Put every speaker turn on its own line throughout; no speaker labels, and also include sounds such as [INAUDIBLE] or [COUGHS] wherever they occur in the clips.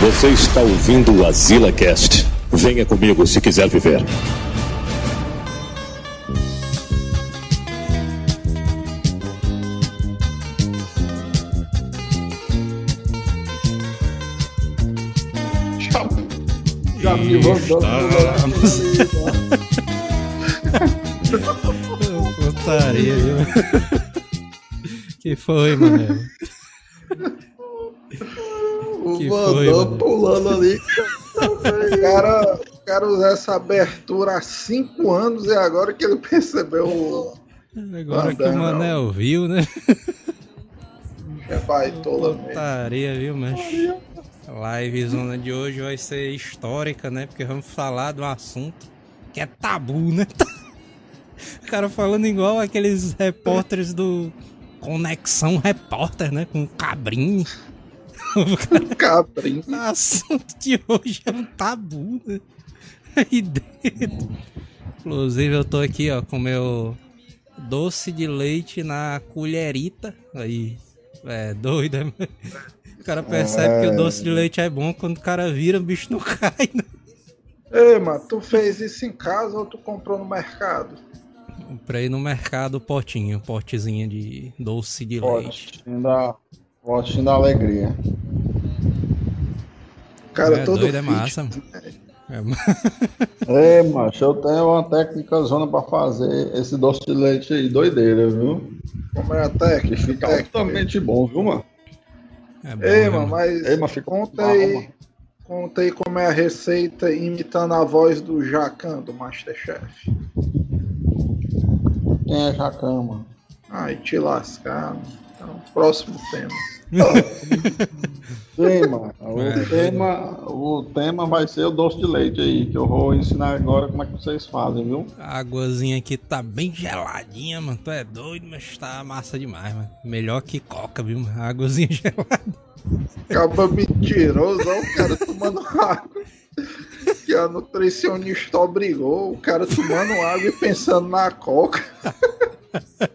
Você está ouvindo o Azila Cast. Venha comigo se quiser viver.
Já, já me
Estamos. Putaria, viu? [LAUGHS] que foi, mano?
O
Que
Vandão pulando ali. O [LAUGHS] cara, o cara usa essa abertura há cinco anos e agora que ele percebeu o
Agora que o
Vandão.
Manel viu, né?
é baitola mesmo.
Putaria, viu, mas a live zona de hoje vai ser histórica, né? Porque vamos falar de um assunto que é tabu, né? [LAUGHS] O cara falando igual aqueles repórteres do Conexão Repórter, né? Com o Cabrinho.
Cabrinho. [LAUGHS]
O assunto de hoje é um tabu, né? Aí dentro. Inclusive eu tô aqui, ó, com meu doce de leite na colherita. Aí, é doido, né? O cara percebe que o doce de leite é bom quando o cara vira, o bicho não [LAUGHS] cai, né?
Ei, mano, tu fez isso em casa ou tu comprou no mercado?
Comprei no mercado o potinho, o potezinho de doce de leite.
Potinho da, potinho da alegria.
O cara
É,
todo
doido, é massa, mano. É, [LAUGHS]
macho, eu tenho uma técnica zona pra fazer esse doce de leite aí, doideira, viu?
Como é a técnica?
fica
técnica.
altamente bom, viu, mano?
é bom,
Ei,
né,
mano, mas
Ei, mas fica
conta aí,
mano.
conta aí como é a receita imitando a voz do Jacan do Masterchef.
Quem é Jacan, mano?
Ai, te lascar. mano. Então, próximo tema. [LAUGHS]
Mano. O,
É,
tema, o tema vai ser o doce de leite aí, que eu vou ensinar agora como é que vocês fazem, viu?
A águazinha aqui tá bem geladinha, mano. Tu é doido, mas tá massa demais, mano. Melhor que coca, viu? mano? Águazinha [LAUGHS] gelada.
Acaba mentiroso, ó, o cara tomando água. Que a nutricionista obrigou, o cara tomando água e pensando na coca. [LAUGHS]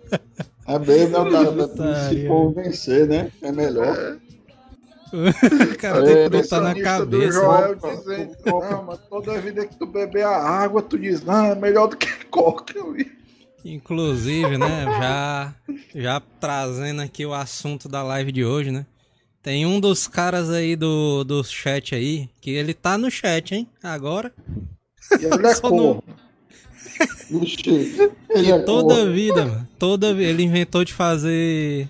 É bem, né, cara? Se
Putaria.
for vencer, né? É melhor.
O [LAUGHS] cara tem que botar na cabeça.
Joel
ó.
dizendo, não, mas toda vida que tu beber a água, tu diz, não, é melhor do que [LAUGHS] coca.
Inclusive, né, já, já trazendo aqui o assunto da live de hoje, né? Tem um dos caras aí do, do chat aí, que ele tá no chat, hein? Agora.
E ele é [LAUGHS] corno.
E
é
toda vida, mano. Toda. Ele inventou de fazer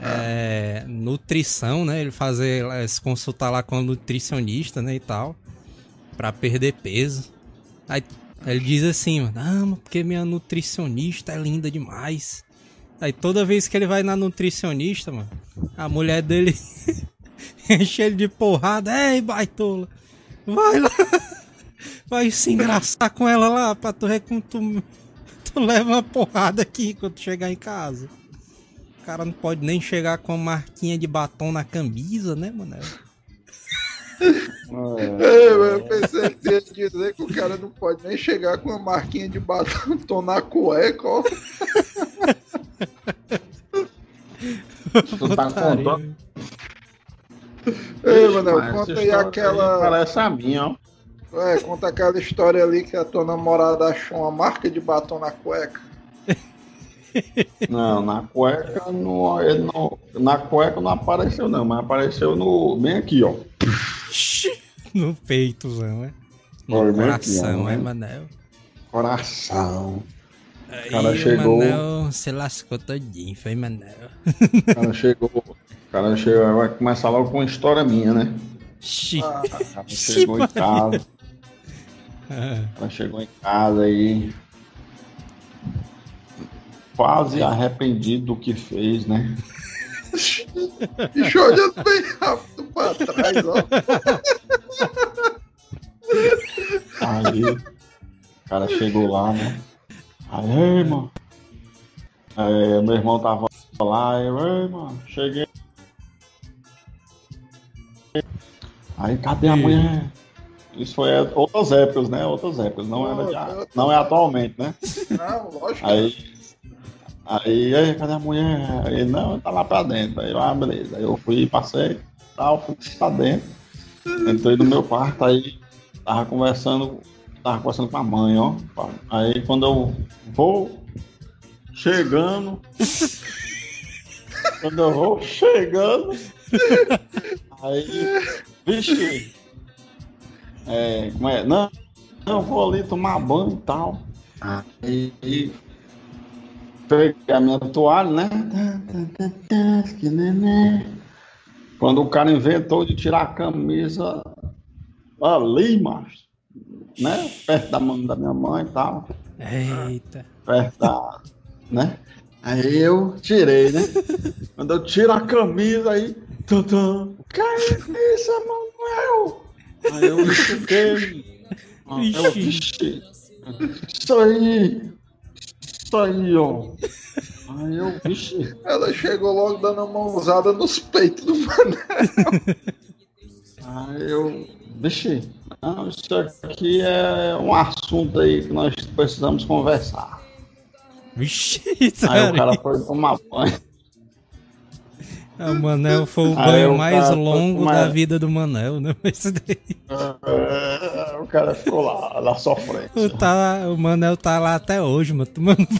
é, nutrição, né? Ele fazer, eh, se consultar lá com o nutricionista, né? E tal. Pra perder peso. Aí ele diz assim, mano, ah, porque minha nutricionista é linda demais. Aí toda vez que ele vai na nutricionista, mano, a mulher dele [LAUGHS] enche ele de porrada. Ei, baitola, vai lá. Vai se engraçar com ela lá pra tu tu, tu leva uma porrada aqui quando tu chegar em casa. O cara não pode nem chegar com uma marquinha de batom na camisa, né, mano?
É,
eu pensei que ia dizer que o cara não pode nem chegar com uma marquinha de batom na cueca, ó.
tu tá contando.
Ei, Manel, conta aí aquela.
Parece a minha, ó.
É, conta aquela história ali que a tua namorada achou uma marca de batom na cueca. [LAUGHS]
Não, na cueca não, ele não. Na cueca não apareceu, não, mas apareceu no. Bem aqui, ó.
No peitozão, né?
Foi
No
bem
coração,
aqui, ó,
é,
né?
Manel?
Coração.
Aí
cara
o
chegou-
Manel se lascou todinho, foi Manel.
O cara chegou. O cara chegou. Vai começar logo com uma história minha, né?
Ah,
O cara chegou em casa. O cara chegou em casa aí. Quase arrependido do que fez, né?
bicho olhando bem rápido pra trás, ó.
Aí o cara chegou lá, né? Aí, ei, mano. Aí, meu irmão tava lá, eu, ei, mano, cheguei. Aí, cadê a mulher? Isso foi outras épocas, né? Outras épocas, não, era já, não é atualmente, né?
Não, lógico.
Aí, aí, aí, cadê a mulher? Aí, não, tá lá pra dentro. Aí, ah, beleza. Aí eu fui, passei, tal, fui pra dentro. Entrei no meu quarto, aí tava conversando, tava conversando com a mãe, ó. Aí quando eu vou chegando, [LAUGHS] quando eu vou chegando, aí, vixe, é, como é? Não, eu vou ali tomar banho e tal. Aí peguei a minha toalha, né? Quando o cara inventou de tirar a camisa ali, macho, né? Perto da mão da minha mãe e tal.
Eita.
Perto da. né? Aí eu tirei, né? Quando eu tiro a camisa aí. Que é isso, Manuel? Aí eu fiquei. Aí eu, vixe, isso aí. Isso aí, ó. Aí eu, vixe.
Ela chegou logo dando a mãozada nos peitos do Manel. [LAUGHS]
Aí eu, vixe, não, isso aqui é um assunto aí que nós precisamos conversar.
Vixe, [LAUGHS]
Aí
sério.
o cara foi tomar banho.
Ah, O Manel foi o
Aí
banho
o
mais
cara
longo
tomar-
da vida do Manel, né? [LAUGHS] Esse daí.
É, o cara ficou lá, na sofrência.
O, tá, o Manel tá lá até hoje, mano. Tomando. [LAUGHS]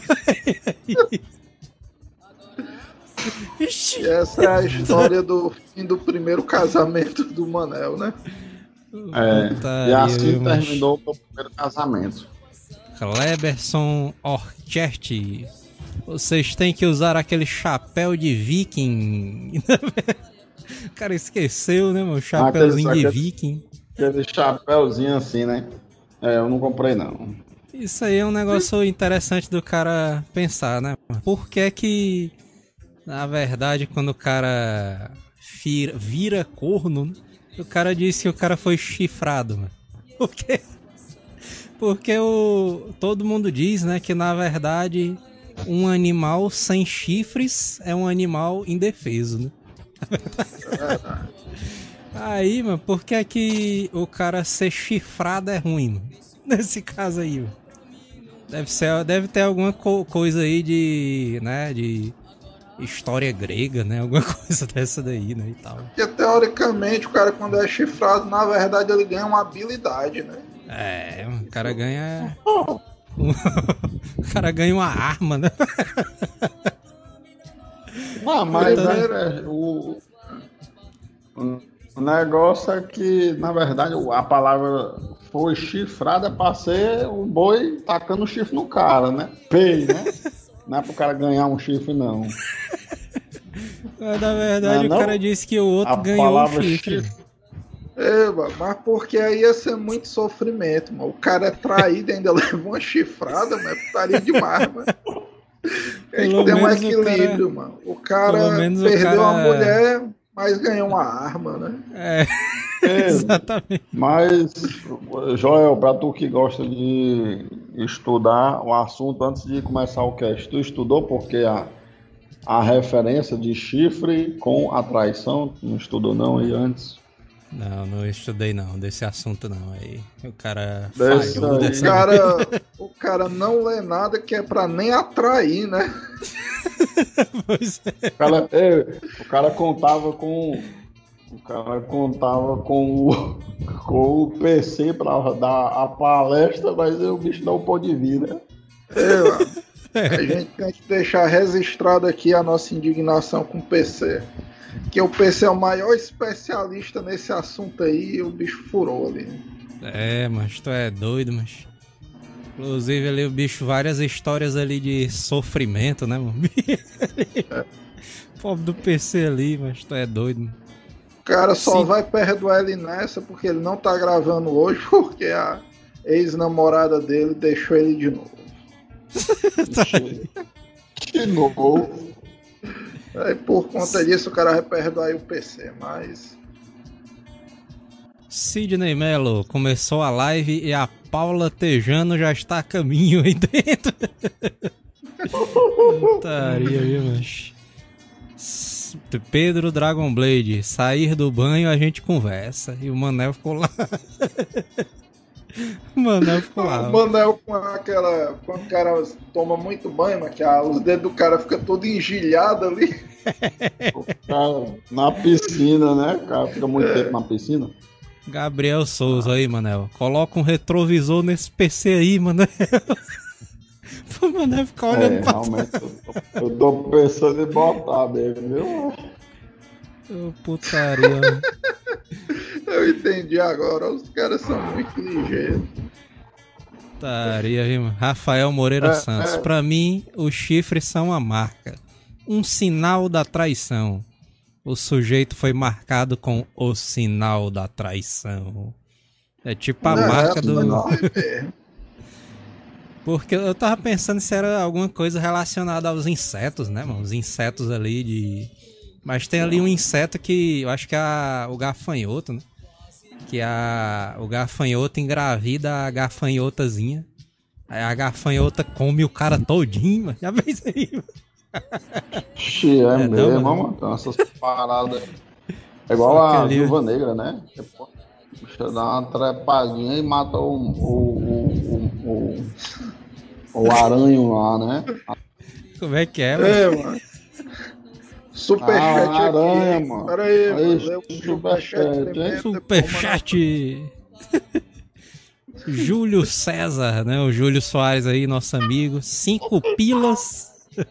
E essa é a história do fim do primeiro casamento do Manel, né?
É,
Putaria,
e assim
viu, mas-
terminou o meu primeiro casamento.
Cleberson Orchert. Vocês têm que usar aquele chapéu de viking. o [LAUGHS] cara esqueceu, né, meu? Chapéuzinho
Aquele-
de
aquele-
viking.
Aquele chapéuzinho assim, né? É, eu não comprei não.
Isso aí é um negócio interessante do cara pensar, né? Por que que, na verdade, quando o cara vira, vira corno, né, o cara diz que o cara foi chifrado, mano? Por quê? Porque o, todo mundo diz, né, que na verdade um animal sem chifres é um animal indefeso, né? Aí, mano, por que é que o cara ser chifrado é ruim, mano? [LAUGHS] Nesse caso aí, mano. Deve, ser, deve ter alguma co- coisa aí de, né, de história grega, né? Alguma [LAUGHS] coisa dessa daí, né, e tal.
Porque teoricamente o cara quando é chifrado, na verdade ele ganha uma habilidade, né?
É, o cara ganha... [LAUGHS] o cara ganha uma arma, né?
Não, mas
Primeiro-
é, o, o negócio é que, na verdade, a palavra foi chifrada pra ser o boi tacando o chifre no cara, né? Pei, né? [LAUGHS] Não é pro cara ganhar um chifre, não.
Mas, na verdade,
Não é
o cara disse que o outro
A
ganhou o
palavra
chifre.
chifre.
É, mas porque aí ia ser muito sofrimento, mano. O cara é traído e ainda [LAUGHS] leva uma chifrada, mas é putaria demais, mano. Tem que ter um
menos o
equilíbrio, mano. O cara
menos o
perdeu
cara-
uma mulher, mas ganhou uma arma, né?
É, [LAUGHS]
É,
exatamente.
Mas, Joel, pra tu que gosta de estudar o assunto antes de começar o cast, tu estudou porque a, a referência de chifre com a traição, tu não estudou não aí antes?
Não, não estudei não, desse assunto não. Aí o cara
Desse
falhou
aí.
O
dessa
cara, o cara não lê nada que é pra nem atrair, né? [LAUGHS]
Pois é.
O cara, é, o cara contava com. O cara contava com o, com o PC pra dar a palestra, mas o bicho não pôde vir, né?
É, mano. A gente tem que deixar registrado aqui a nossa indignação com o PC. Que o PC é o maior especialista nesse assunto aí e o bicho furou ali.
É, mas tu é doido, mas. Inclusive ali o bicho, várias histórias ali de sofrimento, né, mano? [LAUGHS] Pobre do PC ali, mas tu é doido, mano.
O cara só
Sim.
vai perdoar ele nessa porque ele não tá gravando hoje, [LAUGHS] porque a ex-namorada dele deixou ele de novo. [LAUGHS]
De novo.
Aí por conta disso o cara vai perdoar aí o PC, mas.
Sidney Mello começou a live e a Paula Tejano já está a caminho aí dentro. Putaria, viu, mas. Pedro Dragon Blade, sair do banho a gente conversa. E o Manel ficou lá. Manel ficou lá.
O Manel com aquela. Quando o cara toma muito banho, mas que a- os dedos do cara ficam todo engilhado ali.
O cara na piscina, né? O cara fica muito tempo na piscina.
Gabriel Souza aí, Manel. Coloca um retrovisor nesse PC aí, Manel. Pô, [LAUGHS] Manel ficar olhando
É,
pra
realmente, eu tô, eu tô pensando em botar mesmo, viu?
Ô, putaria. [LAUGHS]
Eu entendi agora, os caras são muito ligeiros.
putaria, viu? Rafael Moreira
É,
Santos.
é.
Pra mim, os chifres são a marca. Um sinal da traição. O sujeito foi marcado com o sinal da traição. É tipo a
Não,
marca
é,
do. [LAUGHS] Porque eu tava pensando se era alguma coisa relacionada aos insetos, né, mano? Os insetos ali de. Mas tem ali um inseto que eu acho que é a- o gafanhoto, né? Que a, o gafanhoto engravida a gafanhotazinha. Aí a gafanhota come o cara todinho, mano. Já fez aí, mano.
Xi, é,
É, não,
mesmo,
mano.
essas paradas. É igual a
ali-
viúva negra, né? Você dá uma trepadinha e mata o, o, o, o, o, o aranho lá, né?
Como é que é, mano?
É, mano. Superchat
Ah, aranha,
aqui.
mano.
Pera aí,
Aí,
mano. O
superchat,
superchat
Superchat. Júlio César, né? O Júlio Soares aí, nosso amigo. Cinco pilas. [LAUGHS]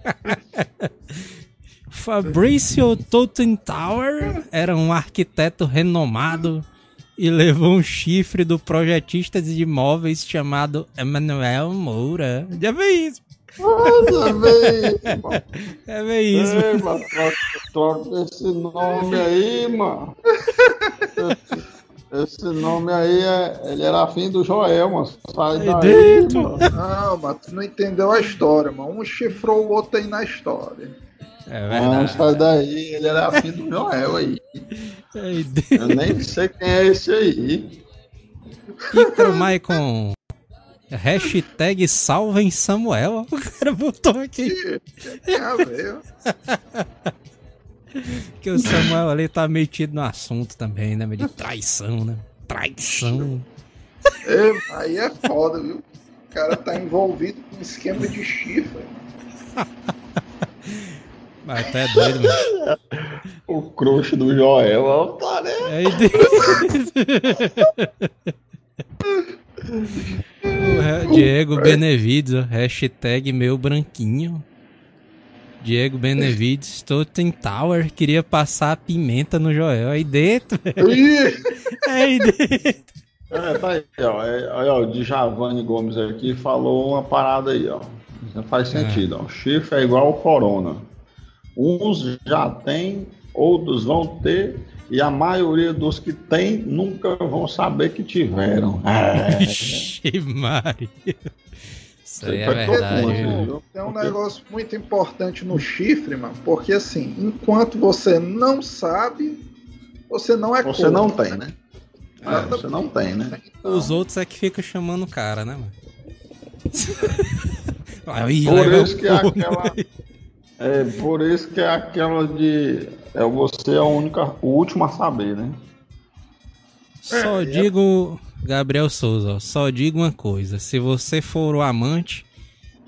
Fabrício Totentower era um arquiteto renomado e levou um chifre do projetista de imóveis chamado Emanuel Moura. Já vê isso,
Nossa, [LAUGHS] velho. mano.
já vê isso.
Ei, mano, troca- esse nome aí, mano. Esse, nome aí, é, ele era afim do Joel, mano. Sai
Aí
daí,
dentro.
mano.
Não, mas tu não entendeu a história, mano. Um chifrou o outro aí na história.
É
Não,
verdade.
sai daí, ele era afim do Joel aí. Eu nem sei quem é esse aí.
Icaro Maicon. Hashtag salvem Samuel. O cara botou aqui
a ver. [LAUGHS]
que o Samuel ali tá metido no assunto também, né? De traição, né? Traição.
Ei, aí é foda, viu? O cara tá envolvido com esquema de chifre. [LAUGHS]
Mas até doido, mano.
O crush do Joel é o Tarek.
Diego Benevides, ó, hashtag meu branquinho. Diego Benevides, Totem Tower, queria passar a pimenta no Joel. Aí dentro, Aí dentro.
É, tá aí, ó. É, aí, ó, o Djavane Gomes aqui falou uma parada aí, ó. Não faz sentido, ó. O chifre é igual ao corona. Uns já têm, outros vão ter, e a maioria dos que têm nunca vão saber que tiveram. [LAUGHS] É.
Vixe, Maria. Isso aí é verdade.
mundo?
Tem um negócio muito importante no chifre, mano, porque assim, enquanto você não sabe, você não é
Você
corno,
não tem, né? É, você não tem, né?
Então,
Os outros é que ficam chamando o cara, né, mano? [LAUGHS] Aí,
Por isso que é aquela. É por isso que é aquela de. É você a única, o último a saber, né?
Só
É,
digo, Gabriel Souza, ó, só digo uma coisa: se você for o amante,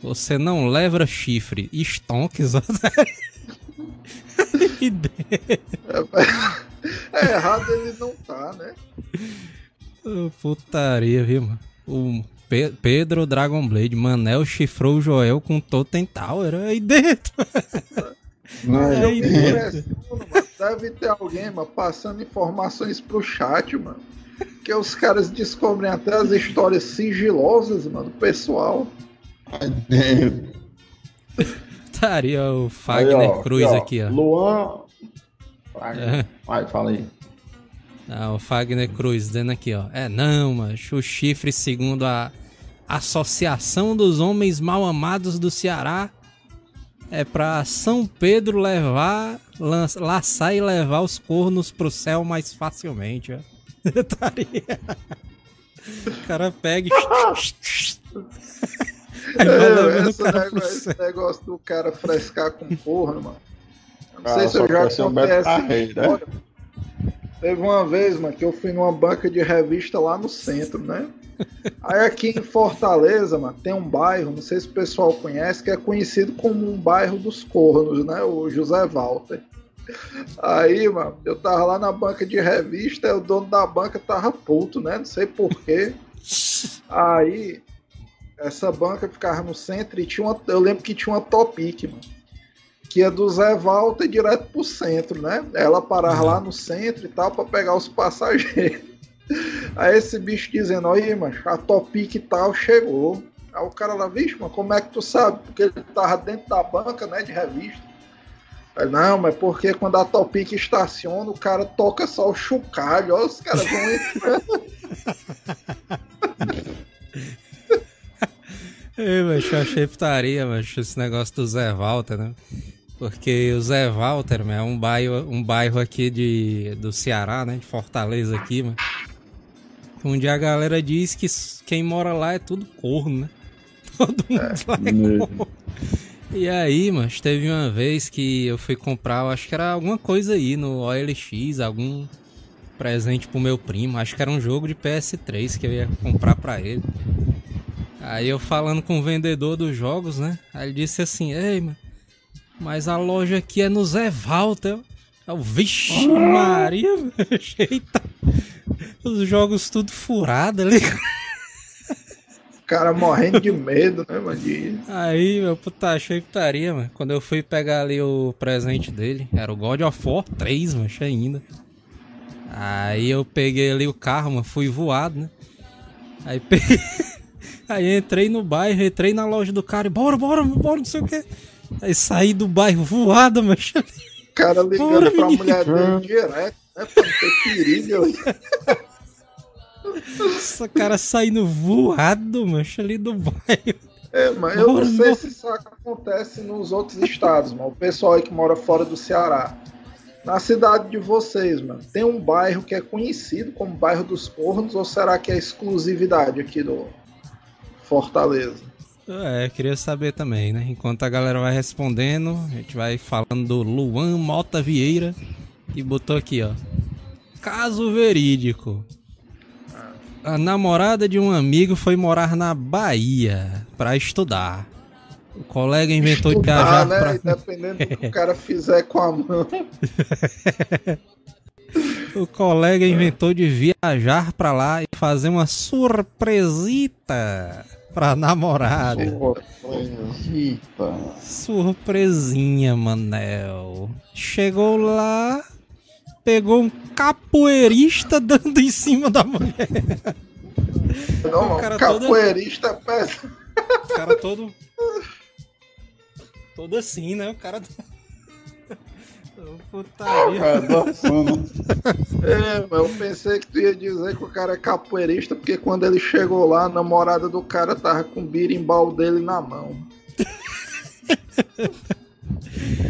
você não leva chifre, estonques. ó. E [LAUGHS]
é errado ele não tá, né?
Putaria, viu, mano? O Pe- Pedro Dragon Blade, Manel chifrou o Joel com Totem Tower aí dentro. [LAUGHS]
Né?
Aí dentro.
Deve ter alguém, mano, passando informações pro chat, mano. Que os caras descobrem até as histórias sigilosas, mano, do pessoal. [LAUGHS]
Estaria o
Aí,
Fagner
ó,
Cruz aqui, ó.
Luan. Vai,
É.
vai, fala aí.
Ah, o Fagner Cruz dizendo aqui, ó. É não, mas o chifre, segundo a Associação dos Homens Mal Amados do Ceará, é pra São Pedro levar, laçar e levar os cornos pro céu mais facilmente, ó. [LAUGHS] Taria. o cara pega e... [LAUGHS] O
esse, negócio,
céu.
esse negócio do cara frescar com corno, mano. Não
Cara,
sei se eu já contei essa
Carreiro, né?
Teve uma vez, mano, que eu fui numa banca de revista lá no centro, né? Aí aqui em Fortaleza, mano, tem um bairro, não sei se o pessoal conhece, que é conhecido como um bairro dos cornos, né? O José Walter. Aí, mano, eu tava lá na banca de revista, o dono da banca tava puto, né? Não sei porquê. Aí, essa banca ficava no centro e tinha uma. Eu lembro que tinha uma Topic, mano. Que ia do Zé Walter direto pro centro, né? Ela parava lá no centro e tal pra pegar os passageiros. [LAUGHS] Aí esse bicho dizendo, aí, mano, a Topic e tal chegou. Aí o cara lá, vixe, mano, como é que tu sabe? Porque ele tava dentro da banca, né, de revista. Aí, não, mas porque quando a Topic estaciona, o cara toca só o chocalho, ó, os caras vão entrando. [LAUGHS]
Ei, mas eu achei putaria, mas esse negócio do Zé Walter, né? Porque o Zé Walter, é um bairro, um bairro aqui de, do Ceará, né? De Fortaleza aqui, mano. Onde a galera diz que quem mora lá é tudo corno, né? [LAUGHS] Todo mundo é, lá é corno. E aí, mas teve uma vez que eu fui comprar, eu acho que era alguma coisa aí no OLX, algum presente pro meu primo. Acho que era um jogo de PS3 que eu ia comprar pra ele. Aí eu falando com o vendedor dos jogos, né? Aí ele disse assim: Ei, mano, mas a loja aqui é no Zé Walter. Eu, Vixe, Maria, eita. Os jogos tudo furado ali.
cara morrendo de medo, né, mano?
Aí, meu puta, achei putaria, mano. Quando eu fui pegar ali o presente dele, era o God of War 3, mano, ainda. Aí eu peguei ali o carro, mano, fui voado, né? Aí peguei. [LAUGHS] Aí entrei no bairro, entrei na loja do cara e bora, bora, bora, não sei o que. Aí saí do bairro voado, mano.
O cara ligando bora, pra menino. mulher dele direto, né? Pra não ter perigo.
Essa cara saindo voado, mancha, ali do bairro.
É, mas eu não sei se isso acontece nos outros estados, mano. O pessoal aí que mora fora do Ceará. Na cidade de vocês, mano, tem um bairro que é conhecido como bairro dos Cornos ou será que é exclusividade aqui do Fortaleza?
É, queria saber também, né? Enquanto a galera vai respondendo, a gente vai falando do Luan Mota Vieira, que botou aqui, ó. Caso verídico a namorada de um amigo foi morar na Bahia para estudar. O colega inventou estudar, de viajar
né? pra... Dependendo do que o cara fizer com a mão. [LAUGHS]
o colega inventou de viajar para lá e fazer uma surpresita pra namorada. Surpresita. Surpresinha, Manel. Chegou lá, pegou um capoeirista dando em cima da mulher.
Não, o cara capoeirista todo... pesa.
O cara todo. Todo assim, né? O cara.
Putaria. É, mas eu pensei que tu ia dizer que o cara é capoeirista, porque quando ele chegou lá, a namorada do cara tava com o birimbau dele na mão.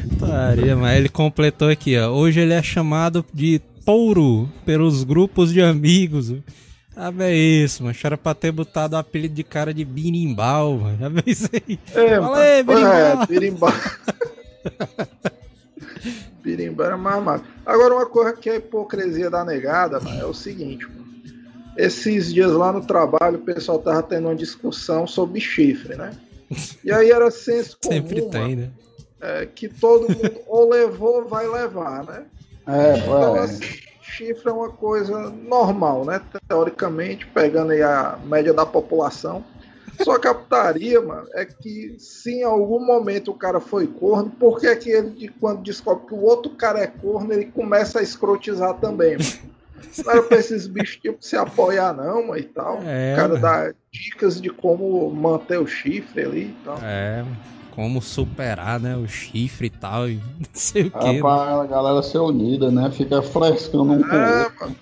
Putaria, mas ele completou aqui, ó. Hoje ele é chamado de Touro pelos grupos de amigos. Ah, é isso, mano. Era pra ter botado o apelido de cara de birimbau, mano. Já pensei.
É, Fala aí, birimbau. É, birimbau. [LAUGHS] mais massa. Agora, uma coisa que é hipocrisia da negada, mano, é o seguinte, mano. Esses dias lá no trabalho, o pessoal tava tendo uma discussão sobre chifre, né? E aí era senso [LAUGHS] comum,
Sempre tem, né?
é, que todo mundo ou levou ou vai levar, né? [LAUGHS]
É, então, é.
Assim, chifre é uma coisa normal, né? Teoricamente, pegando aí a média da população. Só que a putaria, mano, é que se em algum momento o cara foi corno, por que, é que ele, quando descobre que o outro cara é corno, ele começa a escrotizar também, mano? Não era pra esses bichos tipo, se apoiar, não, mano, e tal. É, o cara mano. dá dicas de como manter o chifre ali e tal.
É, mano como superar, né, o chifre e tal, e [LAUGHS] não sei o que.
É pra a galera ser unida, né? Fica frescando um é,
com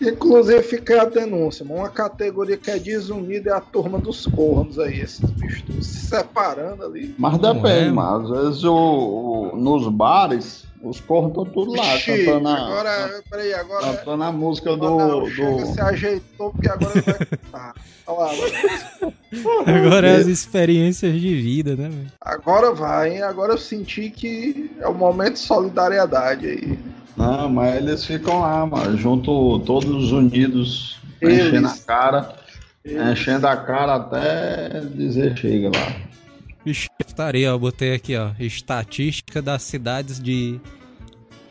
Inclusive fica a denúncia, uma categoria que é desunida é a turma dos cornos aí, esses bichos se separando ali.
Mas depende, é, mas às vezes o, o, nos bares os cornos estão tudo lá, Ixi, cantando a,
agora, peraí, agora,
cantando a música do, do...
se ajeitou porque agora vai cantar. [LAUGHS] [LAUGHS]
agora é as experiências de vida, né?
Agora vai, hein? Agora eu senti que é o momento de solidariedade aí.
Não, mas eles ficam lá, mano, junto, todos unidos, eles. enchendo a cara, eles. enchendo a cara até dizer chega lá.
Vixe, estaria, eu botei aqui, ó, estatística das cidades de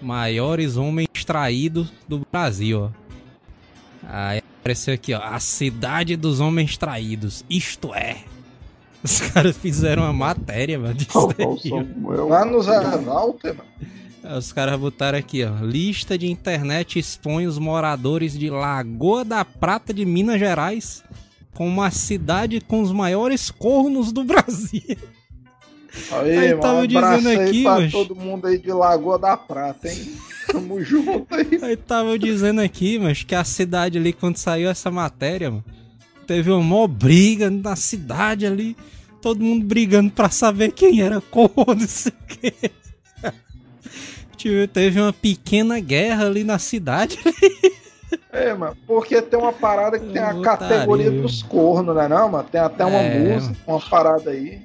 maiores homens traídos do Brasil, ó. Aí apareceu aqui, ó. A cidade dos homens traídos. Isto é. [LAUGHS] Os caras fizeram uma matéria, mano. disso
Ó,
daí, ó.
Lá no Zé Walter, mano.
Os caras botaram aqui, ó. Lista de internet expõe os moradores de Lagoa da Prata de Minas Gerais como a cidade com os maiores cornos do [LAUGHS] Brasil.
Aí,
Aí tava
um
dizendo aqui,
pra
mas-
todo mundo aí de Lagoa da Prata, hein? [LAUGHS] Tamo junto aí.
Aí tava dizendo aqui, mas que a cidade ali, quando saiu essa matéria, mano, teve uma maior briga na cidade ali. Todo mundo brigando pra saber quem era corno, não sei o quê. Tipo, teve uma pequena guerra ali na cidade.
É, mano, porque tem uma parada que tem a categoria dos cornos, né não, mano? Tem até uma
É.
música, uma parada aí.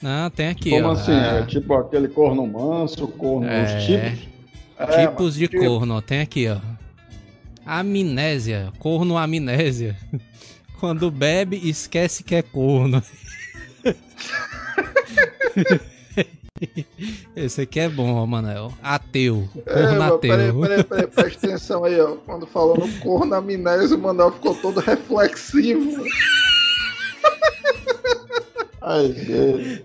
Não, tem aqui,
Como
ó.
assim?
ah,
É tipo aquele corno manso, corno
É.
dos tipos.
É,
tipos
mano,
de
tipo,
corno, ó. Tem aqui, ó. Amnésia, corno amnésia. [LAUGHS] Quando bebe, esquece que é corno. [LAUGHS] [LAUGHS] Esse aqui é bom, ó, Manel. Ateu.
É,
Corno
mano,
ateu.
peraí, peraí, peraí, presta atenção aí, ó. Quando falou no corno amnésia, o Manuel ficou todo reflexivo. [LAUGHS]
Ai, gente.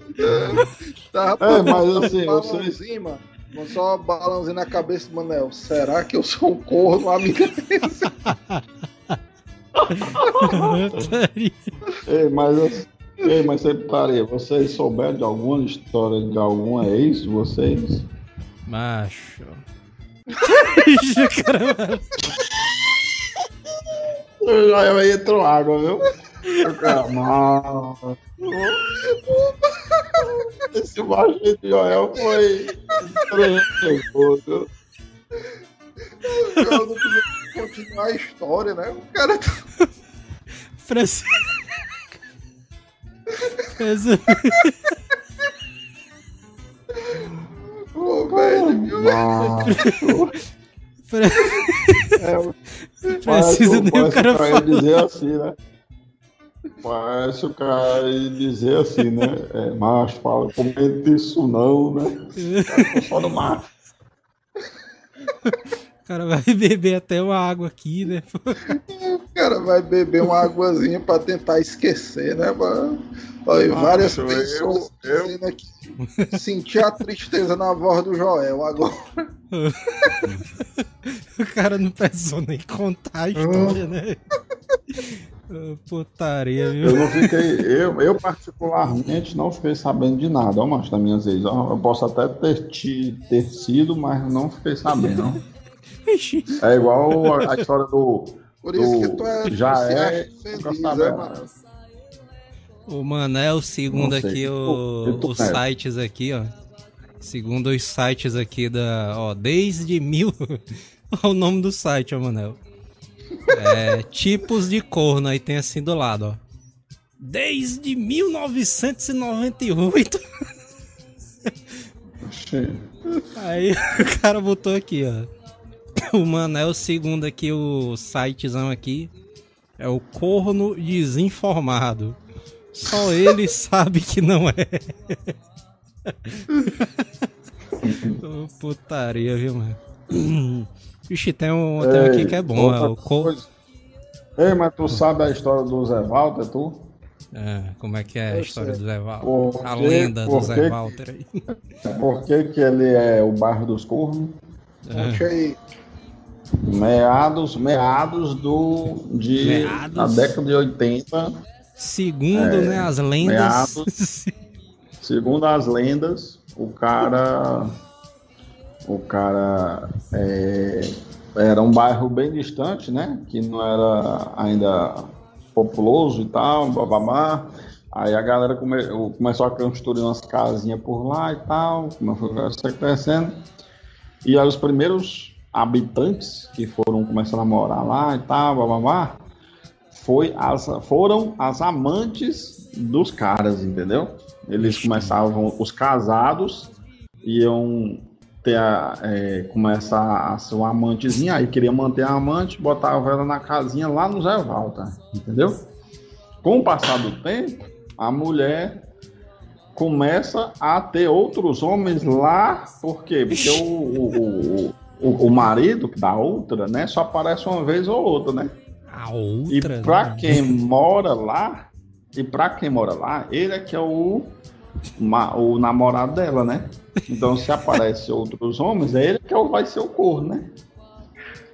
Tava
É, mas assim, vocês-.
Mano, Só um balãozinho na cabeça do Manel. Será que eu sou um corno amnésia? [LAUGHS]
Ei, mas, assim- ei, mas você peraí, vocês souberam de alguma história de alguma ex de vocês?
Macho. Caramba.
Aí entrou água, viu? Calma. Esse baixo de Joel foi estranho?
Eu não podia continuar a história, né? O cara tá [LAUGHS]
Resu-
Ô, velho.
Pre-
É,
Precisa nem o cara falar.
dizer assim, né? Parece o cara dizer assim, né? É, macho, fala, comenta isso não, né? [LAUGHS] Tá só no macho.
O cara vai [LAUGHS] beber até uma água aqui, né?
O cara vai beber uma águazinha pra tentar esquecer, né, mano? Olha, várias
Macho,
pessoas
eu- eu-
dizendo aqui. Senti a tristeza na voz do Joel agora. [LAUGHS]
O cara não precisou nem contar a história, né? [LAUGHS] Ô, Putaria,
Eu
viu?
não fiquei, eu, eu particularmente não fiquei sabendo de nada, ó, macho, das minhas vezes. Eu posso até ter, ti- ter sido, mas não fiquei sabendo. É igual a, a história do.
Por isso que
do
tu é.
já
tu
é.
feliz, né, mano?
O Manel, segundo aqui o- os
pega.
sites aqui, ó. Segundo os sites aqui da. Ó, desde mil. Olha [LAUGHS] o nome do site, ó, Manel. É, tipos de corno, aí tem assim do lado, ó. Desde 1998.
Oxê.
Aí [LAUGHS] o cara botou aqui, ó. [LAUGHS] O Manel, segundo aqui o sitezão aqui, é o corno desinformado. Só ele [LAUGHS] sabe que não é. [LAUGHS] Ô, Putaria, viu, mano? [CLEARS THROAT] Vixe, tem um, tem um aqui que é bom, é o cor...
Ei, mas tu sabe a história do Zé Walter, tu?
É, como é que é a história do Zé Walter? A lenda do Zé? Walter aí.
Por que, que ele é o bairro dos cornos?
Conte aí.
Meados, meados do de
Meados.
da década de 80,
Segundo,
É,
né, as lendas. [LAUGHS]
segundo as lendas, o cara o cara é, era um bairro bem distante, né? Que não era ainda populoso e tal, bababá. Aí a galera come- começou a construir umas casinhas por lá e tal, começou a crescendo. E aí os primeiros habitantes que foram começando a morar lá e tal, bababá, foi as, foram as amantes dos caras, entendeu? Eles começavam, os casados iam ter a, é, começar a ser uma amantezinha, aí queria manter a amante, botava ela na casinha lá no Zé Walter, entendeu? Com o passar do tempo, a mulher começa a ter outros homens lá, por quê? Porque o, o, o, o marido da outra, né, só aparece uma vez ou outra, né?
A outra.
E pra
né?
quem mora lá, e pra quem mora lá, ele é que é o, ma- o namorado dela, né? Então se aparece [LAUGHS] outros homens, é ele que é o- vai ser o corno, né?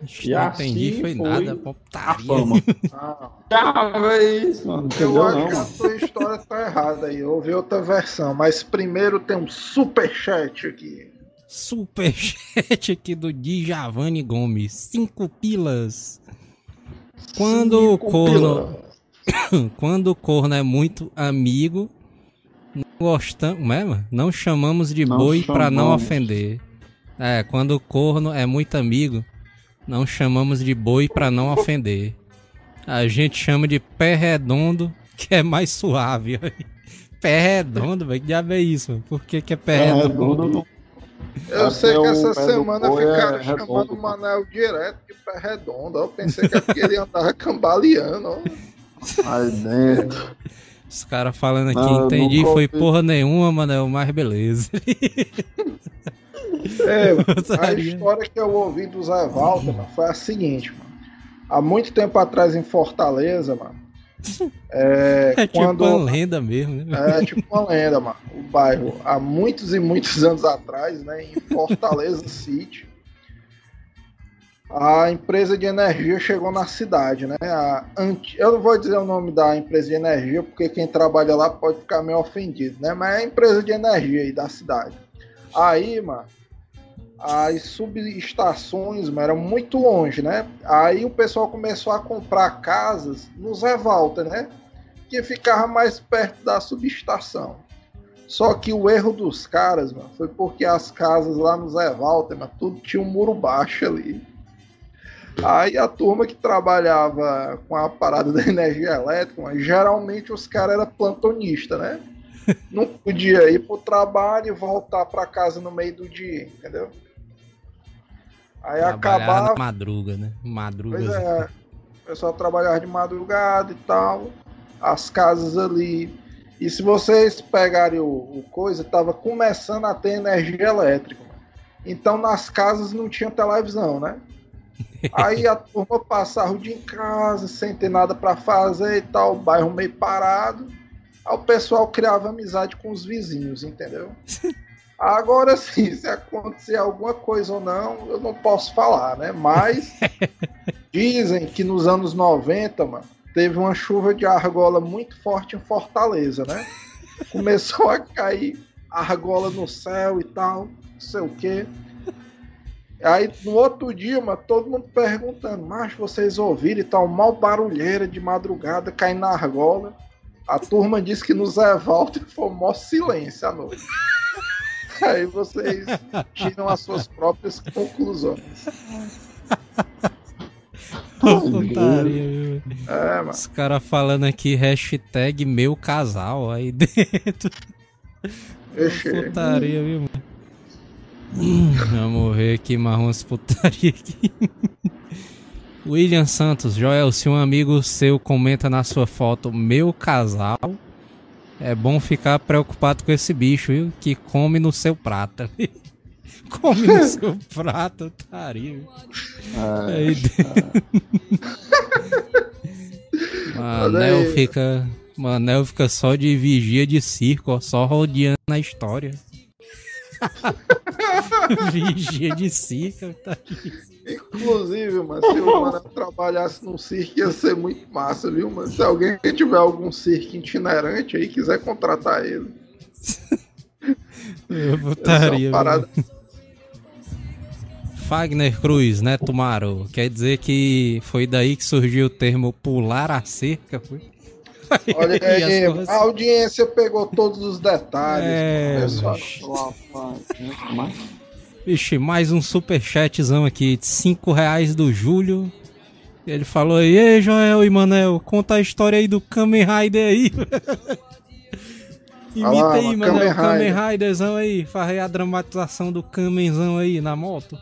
Ixi,
E
não
assim
entendi, foi,
foi
nada.
A
Putaria.
fama. [LAUGHS]
Ah,
Já é isso, mano.
eu acho
não,
que a sua história tá errada aí. Eu ouvi outra versão, mas primeiro tem um superchat aqui.
Superchat [LAUGHS] aqui do Djavani Gomes. Cinco pilas. Quando o
Cinco
corno.
pila. [COUGHS]
Quando o corno é muito amigo, não gostamos. É? Não chamamos de
Não
boi pra não ofender. É, quando o corno é muito amigo, não chamamos de boi pra não ofender. A gente chama de pé redondo, que é mais suave. [LAUGHS] pé redondo, velho. Que diabo é isso, mano? Por que, que é pé
É,
redondo?
redondo,
Eu sei que essa semana
é
ficaram chamando o. Manel direto de pé redondo. Eu pensei que é porque ele andava cambaleando. ó.
Aí dentro.
Os caras falando aqui,
Não,
entendi, foi
ouvi.
porra nenhuma, mano, mas beleza. [LAUGHS]
É, [LAUGHS] a história que eu ouvi do Zé Walter, mano, foi a seguinte, mano. Há muito tempo atrás em Fortaleza, mano. É, [LAUGHS]
É tipo
quando,
uma lenda mesmo, né?
É tipo uma lenda, mano. O bairro, há muitos e muitos anos atrás, né, em Fortaleza [LAUGHS] City, a empresa de energia chegou na cidade, né? A. Eu não vou dizer o nome da empresa de energia, porque quem trabalha lá pode ficar meio ofendido, né? Mas é a empresa de energia aí da cidade. Aí, mano, as subestações mano, eram muito longe, né? Aí o pessoal começou a comprar casas no Zé Walter, né? Que ficava mais perto da subestação. Só que o erro dos caras, mano, foi porque as casas lá no Zé Walter, mano, tudo tinha um muro baixo ali. Aí a turma que trabalhava com a parada da energia elétrica, mano, geralmente os caras eram plantonistas, né? Não podia ir pro trabalho e voltar pra casa no meio do dia, entendeu? Aí
Trabalhar
acabava.
na madruga, né? Madruga.
Pois é. O pessoal trabalhava de madrugada e tal. As casas ali. E se vocês pegarem o, o coisa, tava começando a ter energia elétrica. Então nas casas não tinha televisão, né? [LAUGHS] Aí a turma passava o dia em casa, sem ter nada para fazer e tal, o bairro meio parado. Aí o pessoal criava amizade com os vizinhos, entendeu? Agora sim, [LAUGHS] se acontecer alguma coisa ou não, eu não posso falar, né? Mas [LAUGHS] dizem que nos anos 90, mano, teve uma chuva de argola muito forte em Fortaleza, né? Começou a cair argola no céu e tal, não sei o quê. Aí no outro dia, mano, todo mundo perguntando, mas vocês ouviram e tal, mal barulheira de madrugada caindo na argola. A turma disse que no Zé Walter foi o maior silêncio à noite. Aí vocês tiram as suas próprias conclusões.
Putaria?
É, mano.
Os caras falando aqui, hashtag meu casal aí dentro.
Ixi,
Putaria, viu, mano? Hum, Vai morrer aqui, marrons putaria aqui. William Santos, Joel, se um amigo seu comenta na sua foto meu casal, é bom ficar preocupado com esse bicho, viu? Que come no seu prato. [LAUGHS] come no [LAUGHS] seu prato?
É,
Aí. [LAUGHS] Manel fica. Manel fica só de vigia de circo, ó, só rodeando a história. vigia de circo, tá
Inclusive, mano, se o [LAUGHS] mano trabalhasse num circo ia ser muito massa, viu, mano? Se alguém tiver algum circo itinerante aí, quiser contratar ele.
Eu
Essa é parada.
Fagner Cruz, né, Tumaro? Quer dizer que foi daí que surgiu o termo pular a cerca, foi? [LAUGHS]
Olha aí,
coisas-
a audiência pegou todos os detalhes.
É,
pessoal. [LAUGHS]
Vixe, mais um superchatzão aqui de 5 reais do Júlio. Ele falou aí, ei Joel e Manel, conta a história aí do Kamen Rider aí. [LAUGHS] Imita
lá,
aí,
mano,
Manel,
Kamen
Kamen
Rider.
Riderzão aí. Faz aí a dramatização do Kamenzão aí na moto.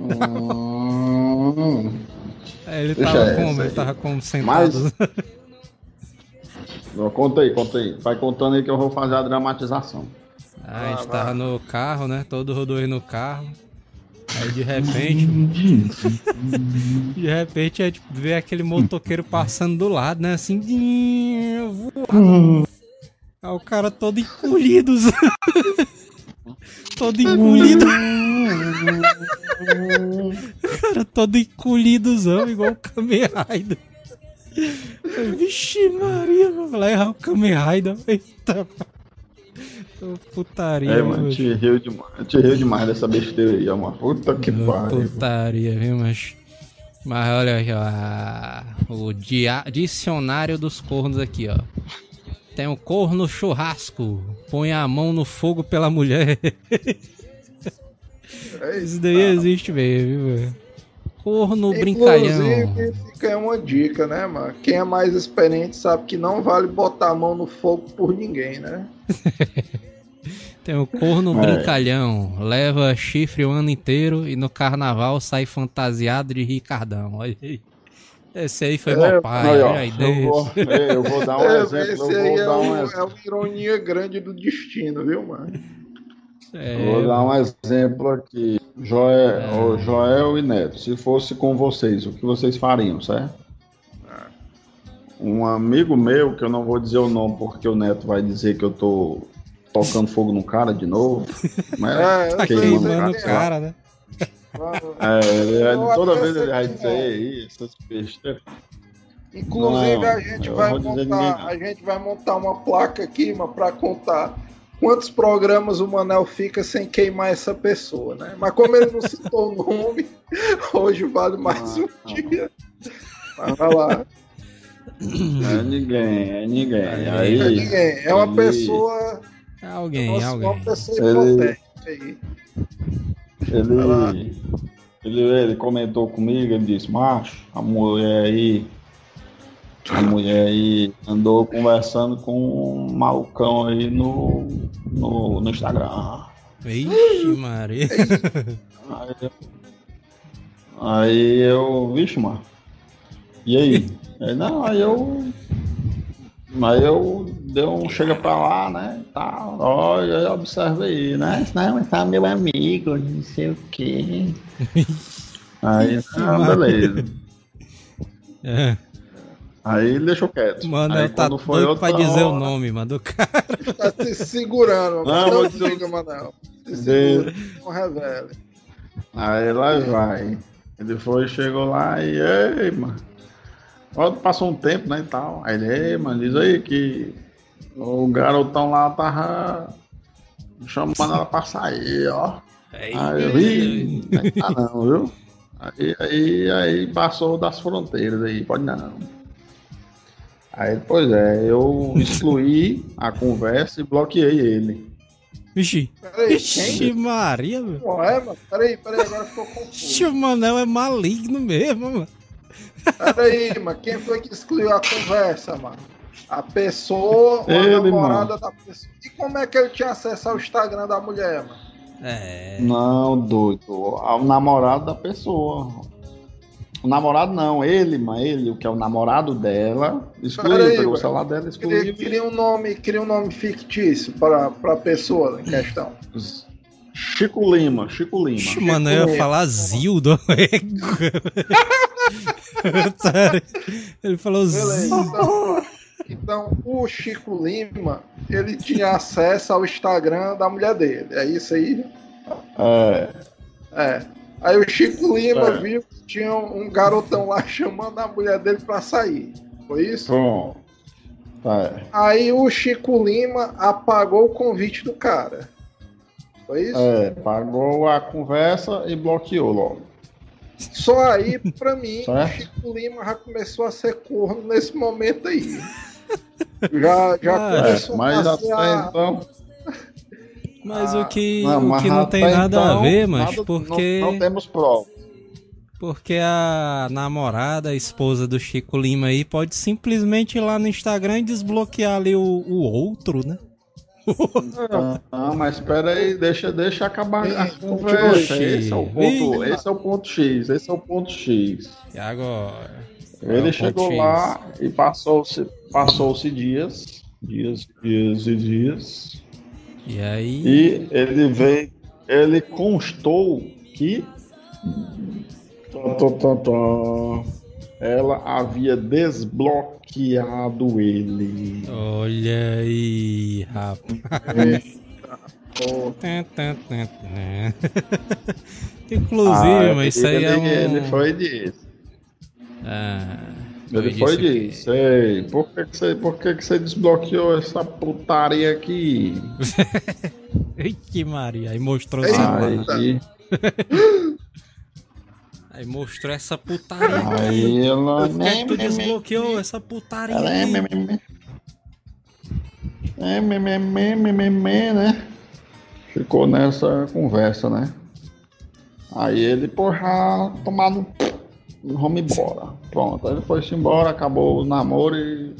Hum,
Aí [LAUGHS] ele
Deixa
tava como? Ele
aí.
tava como sentado.
Mas- Conta aí, conta aí. Vai contando aí que eu vou fazer a dramatização.
Ah, a gente tava no carro, né? Todo rodoio no carro. Aí de repente. de repente a gente vê aquele motoqueiro passando do lado, né? Assim. Aí o cara todo encolhido. [LAUGHS] todo encolhido. o cara todo encolhidozão, igual o Kamen Rider. Vixe Maria, vou lá errar o Kamen Rider. Eita, Putaria,
É, mano, te riu, demais, te riu demais dessa besteira aí, ó, mano. Puta que pariu.
Putaria, viu, mas. Mas olha aqui, ó. O dia, dicionário dos cornos aqui, ó. Tem o um corno churrasco. Põe a mão no fogo pela mulher. Isso daí existe mesmo, viu, Corno brincalhão.
Inclusive, fica uma dica, né, mano? Quem é mais experiente sabe que não vale botar a mão no fogo por ninguém, né? [LAUGHS]
Tem o corno é. brincalhão, leva chifre o ano inteiro e no carnaval sai fantasiado de Ricardão. Olha aí. Esse aí foi é, meu pai, aí.
Eu vou, eu vou dar um [LAUGHS] é, exemplo.
Esse aí é, um, é uma ironia grande do destino, viu, mano?
É... Vou dar um exemplo aqui. Joel, é. Joel e Neto, se fosse com vocês, o que vocês fariam, certo? É. Um amigo meu, que eu não vou dizer o nome porque o Neto vai dizer que eu tô tocando fogo no cara de novo. Mas
é, tá queimando o cara, né?
É, ele, toda vez ele vai dizer aí, essas besteiras.
Inclusive não, a gente vai montar, a gente vai montar uma placa aqui, para contar quantos programas o Manel fica sem queimar essa pessoa, né? Mas como ele não citou o nome, [LAUGHS] hoje vale mais ah, um ah, dia. Mas vai lá.
É ninguém, é ninguém. É,
aí, é ninguém. É uma ele... pessoa.
É alguém, é alguém.
Ele... aí.
Ele, ele, ele comentou comigo, ele disse, macho, a mulher aí a mulher aí andou conversando com um malucão aí no, no, no Instagram.
Vixe, Maria.
Aí, aí eu, vixe, mano. E aí? aí? Não, aí eu. Aí eu dei um chega pra lá, né? Tá, olha, observa aí, né? Não, mas tá meu amigo, não sei o quê. [LAUGHS] aí, ah, beleza. [LAUGHS] É. Aí ele deixou quieto.
Mano,
aí,
tá foi doido pra dizer hora... o nome, mano, do cara.
Tá se segurando,
não,
não
dizer...
diga, Manel. Se segura, não revele.
Aí lá vai. Ele foi, chegou lá e, ei, mano. Passou um tempo, né, e tal. Aí ele, mano, diz aí que o garotão lá tava chamando ela pra sair, ó. Aí, aí eu vi, ah, não, viu? Aí, aí, aí passou das fronteiras aí, pode não. Aí, pois é, eu excluí a conversa e bloqueei ele.
Vixe.
Peraí,
Vixe? Maria, mano.
Ué, mano. Peraí, peraí, agora ficou confuso. Vixe,
o Manel é maligno mesmo, mano.
Peraí, mano. Quem foi que excluiu a conversa, mano? A pessoa ou a ele, namorada mano. da pessoa. E como é que ele tinha acesso ao Instagram da mulher, mano?
É.
Não, doido. O namorado da pessoa. O namorado não, ele, mas ele, o que é o namorado dela, excluiu, pegou o celular dela, excluiu.
Queria, um nome, queria um nome fictício para a pessoa em questão.
Chico Lima, Chico Lima.
Chico Mano, eu ia falar Zildo. [LAUGHS] [LAUGHS] ele falou Zildo.
Então, então, o Chico Lima, ele tinha acesso ao Instagram da mulher dele. É isso aí?
É.
É. Aí o Chico Lima é. viu que tinha um garotão lá chamando a mulher dele pra sair. Foi isso?
Bom. É.
Aí o Chico Lima apagou o convite do cara. Foi isso?
É, pagou a conversa e bloqueou logo.
Só aí, pra mim, o Chico Lima já começou a ser corno nesse momento aí. Já, já
ah, começou é, mas a até a... então
mas ah, o que não, o que não tem nada então, a ver, mas nada, porque.
Não, não temos prova.
Porque a namorada, a esposa do Chico Lima aí, pode simplesmente ir lá no Instagram e desbloquear ali o, o outro, né?
Não, mas espera aí, deixa, deixa acabar a conversa. Esse é o ponto, esse é o ponto X, esse é o ponto X.
E agora?
Ele é chegou lá e passou, passou-se dias, dias, dias e dias.
E aí.
E ele veio, ele constou que tó, tó, tó. Ela havia desbloqueado ele.
Olha aí, rapaz. [LAUGHS] Inclusive, mas isso aí é um.
Ele foi disso.
Ah,
Ele foi disso. Ei, por que, que, você, por que, que você desbloqueou essa putaria aqui? [LAUGHS]
que- que Maria. Aí mostrou
Ei,
essa. [LAUGHS]
Aí,
mostrou essa putaria.
aí ela.
Por que, que tu desbloqueou essa putaria?
Ela é meme. É meme, meme, meme, né? Ficou nessa conversa, né? Aí ele, porra, tomar no. Vamos embora. Pronto, aí ele foi-se embora, acabou o namoro e.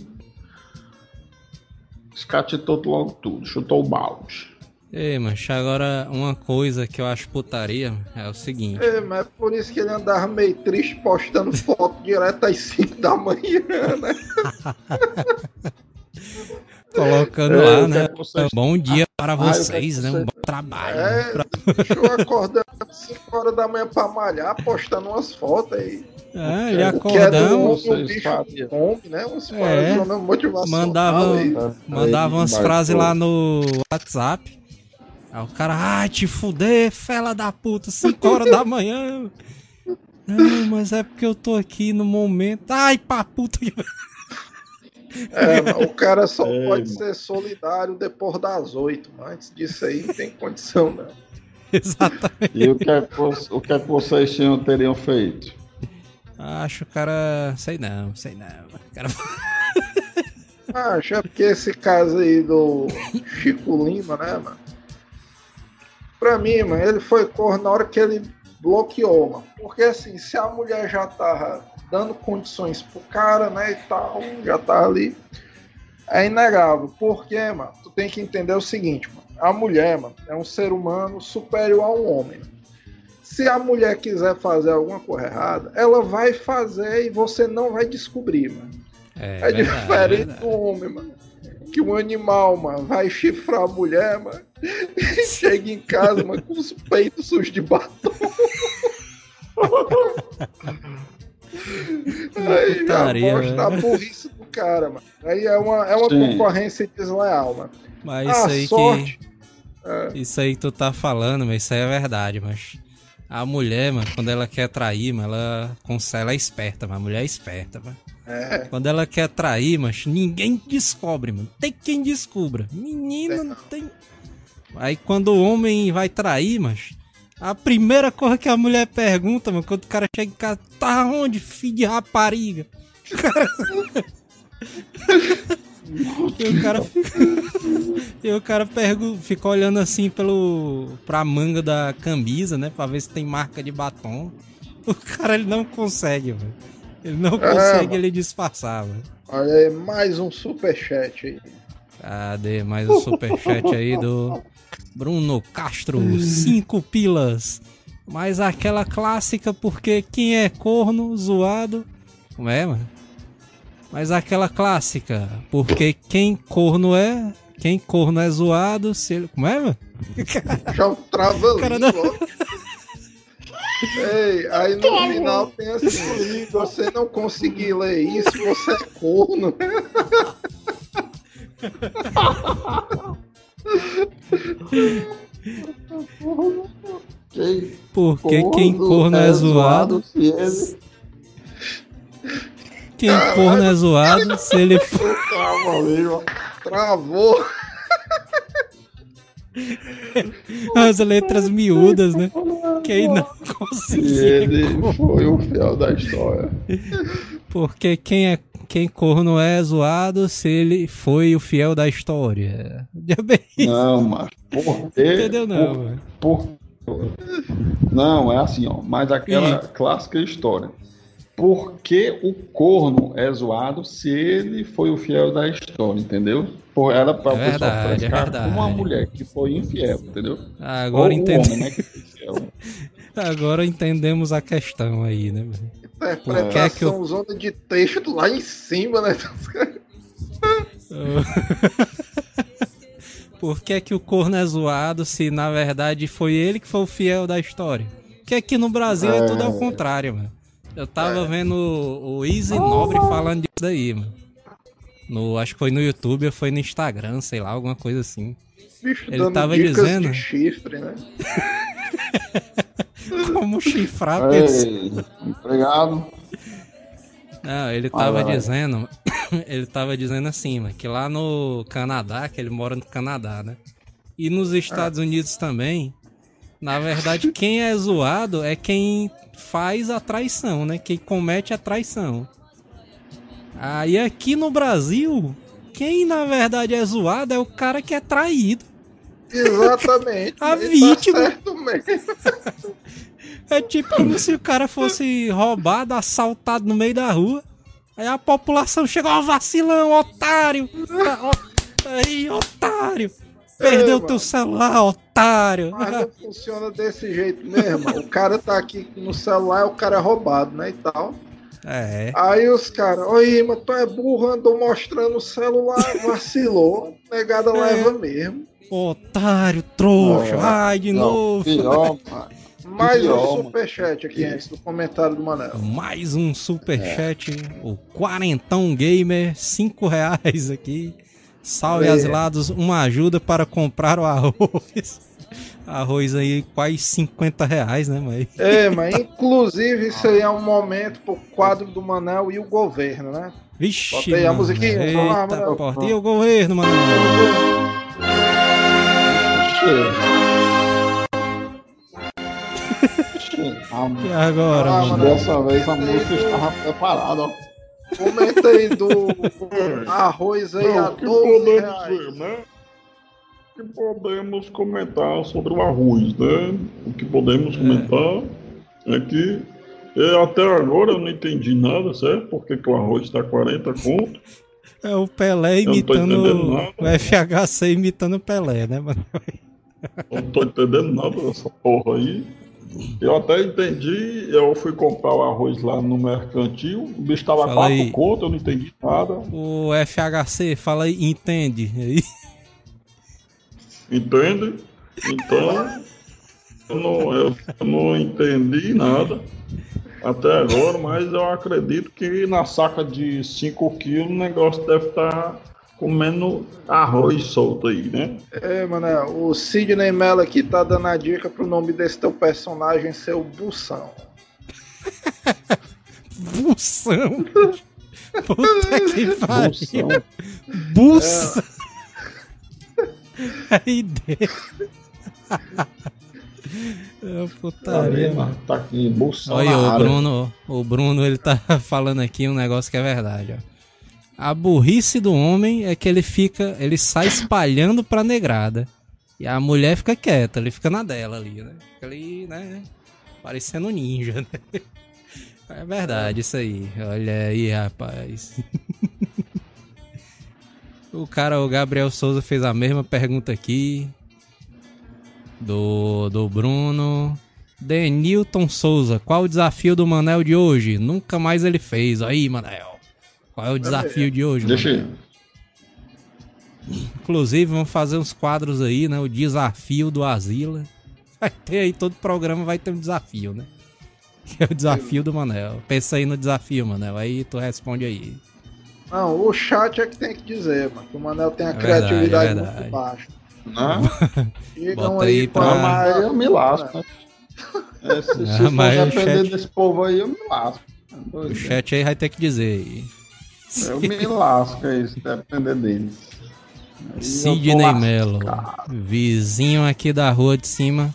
Escatitou logo tudo, chutou o balde.
Ei, mas agora uma coisa que eu acho putaria é o seguinte.
é, mas por isso que ele andava meio triste postando foto direto às 5 da manhã, né? [LAUGHS]
Colocando
É,
lá, né?
vocês-
Bom dia para
Ah,
vocês, né? Um bom trabalho.
É,
Pra-
deixa eu acordando às 5 horas da manhã pra malhar, postando umas fotos aí.
Ah, ele
é do
acordamos,
bicho come, né? Umas
É.
motivacional
Mandava-
aí.
mandava umas frases lá no WhatsApp. Aí o cara, ai, te fuder, fela da puta, 5 horas da manhã. Não, mas é porque eu tô aqui no momento. Ai, pra puta. que-
É, mas o cara só
Ei,
pode
mano.
ser solidário depois das 8. Antes disso aí não tem condição, não. [LAUGHS]
Exatamente.
E o que, é o que é que vocês tinham, teriam feito?
Acho o cara. Sei não, sei não. Cara... [LAUGHS]
Acho é porque esse caso aí do Chico Lima, né, mano? Pra mim, mano, ele foi corno na hora que ele bloqueou, mano. Porque assim, se a mulher já tava dando condições pro cara, né, e tal, já tá ali, é inegável. Porque, mano, tu tem que entender o seguinte, mano. A mulher, mano, é um ser humano superior ao homem. mano. Se a mulher quiser fazer alguma coisa errada, ela vai fazer e você não vai descobrir, mano.
É,
É
verdade,
diferente
verdade.
do homem, mano. Que um animal, mano, vai chifrar a mulher, mano. Chega em casa, mano, com os peitos sujos de batom. Aí já
Putaria,
mostra a
né?
burrice do cara, mano. Aí é uma, é uma
Sim.
concorrência desleal, mano.
Mas
a
isso aí
sorte.
que. Isso aí que tu tá falando, mas isso aí é verdade, mas. A mulher, mano, quando ela quer trair, mano, ela consegue, ela é esperta, mano. A mulher é esperta, mano.
É,
Quando ela quer trair, mas ninguém descobre, mano. Tem quem descubra. Menina, não tem. Aí quando o homem vai trair, mas a primeira coisa que a mulher pergunta, mano, quando o cara chega em casa, tá onde, filho de rapariga? O cara... [LAUGHS] e o cara fica. [LAUGHS] e o cara pergu... fica olhando assim pelo. pra manga da camisa, né? Pra ver se tem marca de batom. O cara ele não consegue, mano. Ele não consegue
mano.
ele disfarçar, mano.
olha aí, mais um superchat aí.
Cadê mais um superchat aí do Bruno Castro, cinco pilas. Mas aquela clássica, porque quem é corno, zoado. Como é, mano? Mas aquela clássica, porque quem corno é. Quem corno é zoado, se ele. Como é, mano? [LAUGHS]
Já o trava
Cara,
língua, ó. Ei, aí no final tem assim, você não conseguir ler isso, você é corno. [LAUGHS]
Quem
Porque quem corno é zoado.
se ele
Quem corno é zoado, se ele for.
ó.
Travou.
As letras miúdas, né? Quem não
E
conseguia.
ele foi o fiel da história.
Porque quem é quem corno é zoado se ele foi o fiel da história. [LAUGHS] Já bem,
Não, mas por quê?
entendeu não?
Por, por- Não, é assim, ó. Mas aquela clássica história. Por que o corno é zoado se ele foi o fiel da história, entendeu? Por ela para
É verdade, é
com uma mulher que foi infiel, entendeu?
Agora,
Ou o
entende...
homem, né, infiel. [LAUGHS]
Agora entendemos a questão aí, né?
Interpretação
que é que eu-
zona de texto lá em cima, né? [LAUGHS]
Por que, que o corno é zoado se na verdade foi ele que foi o fiel da história? Porque aqui no Brasil é, é tudo ao contrário, mano. Eu tava é. vendo o, o Easy Nobre falando disso daí, mano. No, acho que foi no YouTube ou foi no Instagram, sei lá, alguma coisa assim.
Bicho, ele tava dizendo. Chifre, né? [LAUGHS]
Como chifrar
a pessoa. Empregado.
Não, ele tava dizendo. [COUGHS] ele tava dizendo assim, que lá no Canadá, que ele mora no Canadá, né? E nos Estados ah. Unidos também. Na verdade, quem é zoado é quem faz a traição, né? Quem comete a traição. Aí aqui no Brasil, quem na verdade é zoado é o cara que é traído.
Exatamente.
a vítima. Tá é tipo como se o cara fosse roubado, assaltado no meio da rua. Aí a população chegou, ó, vacilão, otário! Aí, otário! Perdeu é, teu celular, otário!
Mas não funciona desse jeito mesmo. O cara tá aqui no celular, o cara é roubado, né? E tal.
É.
Aí os caras, oi, mas tu é burro, andou mostrando o celular, [LAUGHS] vacilou, negada é. leva mesmo.
Otário, trouxa, ai, de não, novo.
Pior, [LAUGHS] Mais um superchat aqui antes do comentário do Manel.
Mais um superchat, é. o Quarentão Gamer, 5 reais aqui. Salve é. asilados, uma ajuda para comprar o arroz. Arroz aí quase 50 reais, né, mãe?
É, mas [LAUGHS] inclusive isso aí é um momento pro quadro do Manel e o governo, né?
Vixe, Botei a musiquinha. Eita, lá, porta. E o governo, Manel? [LAUGHS] e agora, ah,
mano? Dessa vez a música estava preparada, ó.
Comenta aí do [LAUGHS] arroz aí Não, a 12 reais. né?
Que podemos comentar sobre o arroz, né? O que podemos comentar é, é que é, até agora eu não entendi nada, certo? Por que, o arroz está 40 conto? [LAUGHS]
É o Pelé imitando o FHC imitando o Pelé, né, mano?
Eu não tô entendendo nada dessa porra aí. Eu até entendi, eu fui comprar o arroz lá no mercantil, o bicho tava 4 conto, eu não entendi nada.
O FHC, fala aí, entende. Aí. [LAUGHS]
Entende? Então, eu não, eu não entendi nada até agora, mas eu acredito que na saca de 5 quilos o negócio deve estar tá comendo arroz solto aí, né?
É, mano, o Sidney Mello aqui tá dando a dica pro nome desse teu personagem ser o Bução. [LAUGHS]
Bução? [LAUGHS] Puta que pariu. Bução. É. Aí dentro. É putaria, mano.
Tá aqui, bolsa
Olha, o Bruno, o Bruno, ele tá [LAUGHS] falando aqui um negócio que é verdade, ó. A burrice do homem é que ele fica, ele sai espalhando pra negrada. E a mulher fica quieta, ele fica na dela ali, né? Fica ali, né? Parecendo ninja, né? [LAUGHS] É verdade isso aí. Olha aí, rapaz. [LAUGHS] O cara, o Gabriel Souza, fez a mesma pergunta aqui. Do, do Bruno. Denilton Souza, qual o desafio do Manel de hoje? Nunca mais ele fez. Aí, Manel. Qual é o desafio de hoje?
Deixa aí.
Inclusive, vamos fazer uns quadros aí, né? O desafio do Asila. Vai ter aí, todo programa vai ter um desafio, né? Que [LAUGHS] é o desafio do Manel. Pensa aí no desafio, Manel. Aí tu responde aí.
Não, o chat é que tem que dizer, mano. Que o Manel tem a é criatividade verdade, muito baixa.
Não? [LAUGHS]
Chegam aí pra.
Mas eu me lasco, né? [LAUGHS] É, se, se ah, for depender chat... desse povo aí, eu me lasco.
É o chat aí vai ter que dizer aí.
Eu me lasco aí, se depender deles.
Sidney Mello, vizinho aqui da rua de cima,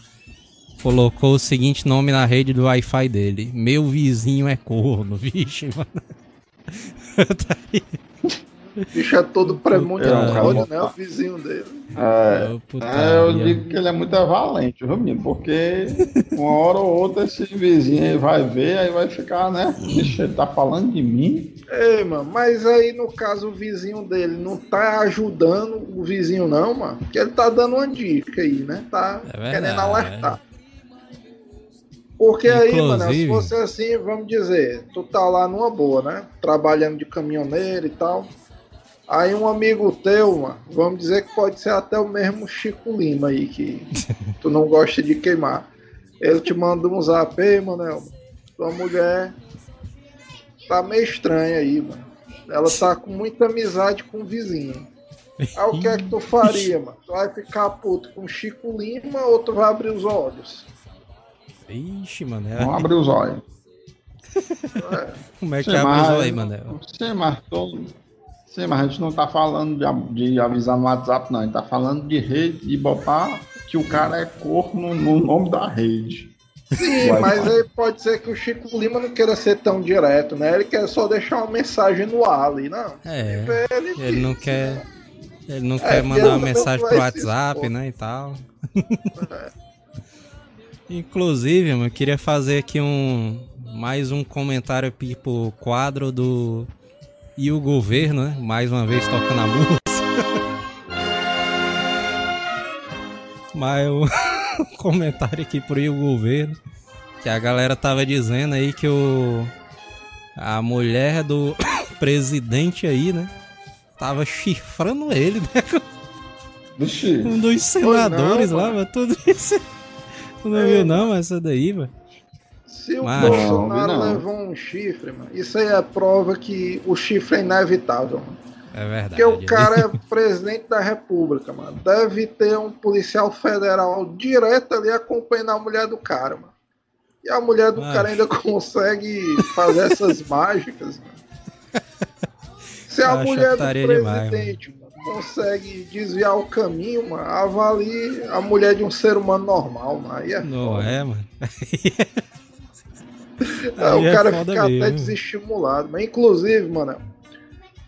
colocou o seguinte nome na rede do Wi-Fi dele: Meu vizinho é corno, [LAUGHS] vixe, mano. [LAUGHS]
tá aí. Bicho é todo premonitório, né? O vizinho dele.
É, é, eu digo que ele é muito valente, viu, menino? Porque uma hora ou outra esse vizinho aí vai ver, aí vai ficar, né? Bicho, ele tá falando de mim.
Ei, mano, mas aí no caso o vizinho dele não tá ajudando o vizinho, não, mano. Porque ele tá dando uma dica aí, né? Tá é querendo alertar. Porque Inclusive... aí, mano, se fosse assim, vamos dizer, tu tá lá numa boa, né? Trabalhando de caminhoneiro e tal. Aí um amigo teu, mano, vamos dizer que pode ser até o mesmo Chico Lima aí, que [LAUGHS] tu não gosta de queimar. Ele te manda um zap, ei, Manel, tua mulher tá meio estranha aí, mano. Ela tá com muita amizade com o vizinho. Aí o que é que tu [LAUGHS] faria, mano? Tu vai ficar puto com Chico Lima ou tu vai abrir os olhos?
Ixi, mano.
Vamos abrir os olhos.
É. [LAUGHS]
Como é que abre os olhos aí, Manel?
Sim, mas, tô- Sim, mas a gente não tá falando de, de avisar no WhatsApp, não. A gente tá falando de rede, de botar que o cara é corno no nome da rede.
Sim, [LAUGHS] mas aí pode ser que o Chico Lima não queira ser tão direto, né? Ele quer só deixar uma mensagem no ar ali, não.
É.
Ele,
Ele não quer. Ele não
É,
quer mandar uma mensagem pro WhatsApp,
expor.
né? E tal. Inclusive, eu queria fazer aqui um. Mais um comentário aqui pro quadro do. E o governo, né? Mais uma vez tocando a música. [LAUGHS] Mas [LAUGHS] um comentário aqui pro e o governo. Que a galera tava dizendo aí que o. A mulher do [COUGHS] presidente aí, né? Tava chifrando ele, né? Um dos senadores
não,
lá, tudo isso. Tu não viu não essa daí, mano?
Se o
Macho.
Bolsonaro
Não, não.
levou um chifre, mano, isso aí é prova que o chifre é inevitável, mano.
É verdade.
Porque o cara é [LAUGHS] presidente da república, mano. Deve ter um policial federal direto ali acompanhando a mulher do cara, mano. E a mulher do
Macho.
cara ainda [LAUGHS] consegue fazer essas mágicas, mano. [LAUGHS] Se a
Acho
mulher do
putaria demais,
presidente mano, consegue desviar o caminho, mano, avalie a mulher de um ser humano normal, mano. Aí é
Não
foda.
é, mano? [LAUGHS]
É, o
é
cara fica até
mesmo.
desestimulado. Mas, inclusive, mano,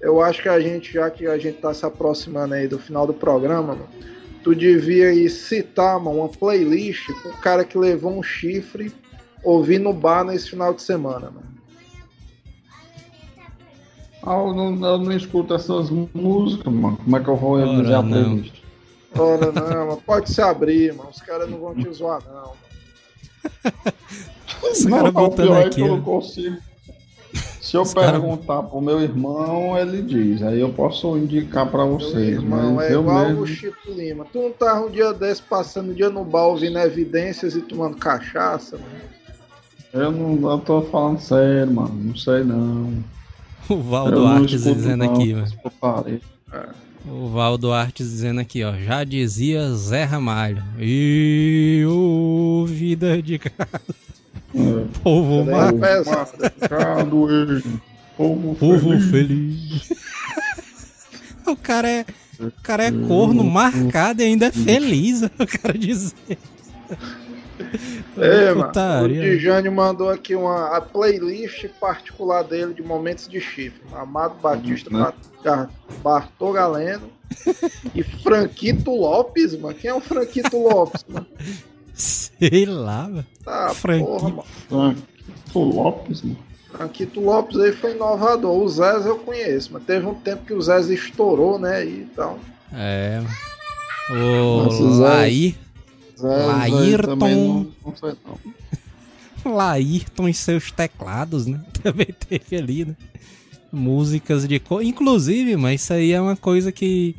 eu acho que a gente, já que a gente tá se aproximando aí do final do programa, mano, tu devia aí citar, mano, uma playlist pro cara que levou um chifre ouvir no bar nesse final de semana, mano.
Ah, [LAUGHS] eu, não, eu não escuto essas músicas, mano. Como é que eu vou
Ora,
avisar a
não.
playlist?
Ora, não, mano, pode se abrir, mano. Os caras não vão te zoar, não. Mano.
Os
Não,
botando
pior é
aqui,
que eu consigo. Se eu
Os cara-
perguntar pro meu irmão, ele diz. Aí eu posso indicar pra
Meu
vocês.
irmão,
Mas
é
eu
igual
mesmo.
o Chico Lima. Tu não tava um dia desse passando o dia no bar ouvindo evidências e tomando cachaça, mano?
Eu não eu tô falando sério, mano. Não sei não. [LAUGHS]
O Valdo Artes dizendo aqui, mano.
putaria.
O Valdo Artes dizendo aqui, ó. Já dizia Zé Ramalho. E o vida de cara.
É.
Povo
é.
Marcado. Povo,
Povo
feliz. [LAUGHS]
o cara é. O cara é corno marcado e ainda é feliz. [LAUGHS] O cara diz.
É, mano. O. Dijane mandou aqui uma a playlist particular dele de momentos de chifre. Amado Batista,
Né?
Ba- Bartô Galeno e Franquito Lopes, mano. Quem é o Franquito Lopes, mano?
Sei lá, velho.
Tá,
Franquito.
porra, mano.
Franquito Lopes, mano.
Franquito Lopes aí foi inovador. O Zez eu conheço, mas teve um tempo que o Zez estourou, né? E tal.
É. O
Nossa.
Laí. Laírton.
também não, não sei não. [LAUGHS]
Laírton e seus teclados, né? [LAUGHS] Também teve ali, né? Músicas de cor. Inclusive, mas isso aí é uma coisa que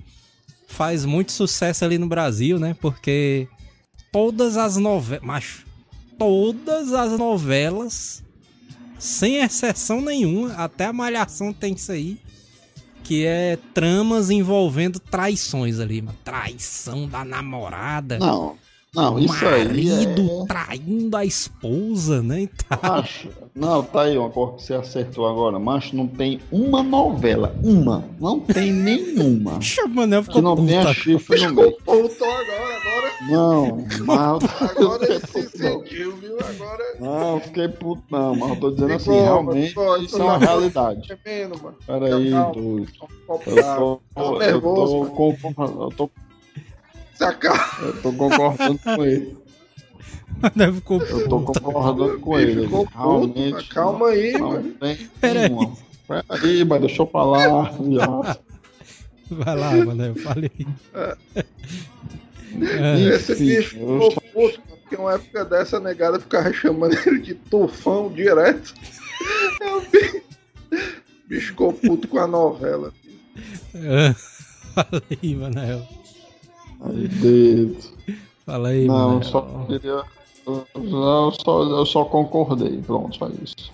faz muito sucesso ali no Brasil, né? Porque todas as novelas. Macho, todas as novelas, sem exceção nenhuma, até a Malhação tem isso aí. Que é tramas envolvendo traições ali, mano. Traição da namorada.
Não, não, isso aí
marido
é...
traindo a esposa, né? E tal.
Macho, não, tá aí uma cor que você acertou agora. Macho, não tem uma novela. Uma. Não tem nenhuma. [LAUGHS]
Poxa, mano, eu
que
fico
não
puta.
chifre no meio.
Voltou agora, agora.
Não, mas
Agora ele se
puto, não.
sentiu, viu? Agora.
Não, eu fiquei puto não, mas eu tô dizendo assim,
Ficou,
realmente
ficou,
isso
ficou
é uma realidade. Peraí, doido. Eu tô,
Tá
eu tô, eu tô, eu tô concordando com ele.
Mano, ficou
Eu tô
puta.
concordando com ele.
Ficou
Realmente.
calma aí, mano.
Peraí.
nenhuma. Peraí, mas deixa eu falar. já.
Vai lá, mano, eu falei. É,
Esse
Enfim,
bicho
eu
ficou puto, mano, porque uma época dessa negada ficava chamando [LAUGHS] ele de tufão direto. É o bicho, bicho ficou puto com a novela.
Fala aí, Manel.
Aí, dedo.
Fala aí,
Não,
Manel.
só queria. Eu só, eu só concordei, pronto, só isso.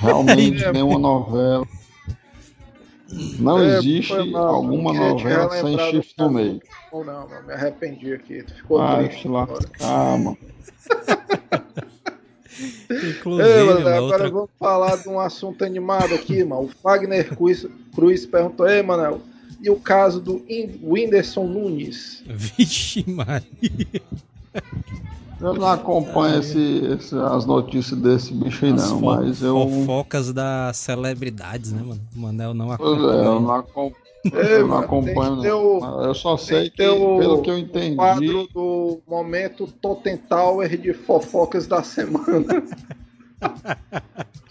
Realmente, [LAUGHS]
É,
nenhuma novela. Não
É,
existe
mal,
alguma novela sem chifre no meio.
Ou não, não, me arrependi aqui. Tu ficou
Vai
triste
lascar, [LAUGHS] mano.
Inclusive,
Ei, mano, agora
outra...
vamos falar de um assunto animado aqui, mano. O Fagner Cruz, Cruz perguntou, ei, Manel, e o caso do In- Whindersson Nunes?
Vixe, Maria.
Eu não acompanho esse, esse- as notícias desse bicho aí, não, mas eu.
Fofocas das celebridades, né, mano? O Manel não
Pois é, eu
acompanha.
não acompanho. Eu não acompanho, não.
o-
Eu só sei
que
pelo que eu entendi,
Quadro do momento Totem Tower de fofocas da semana. [LAUGHS]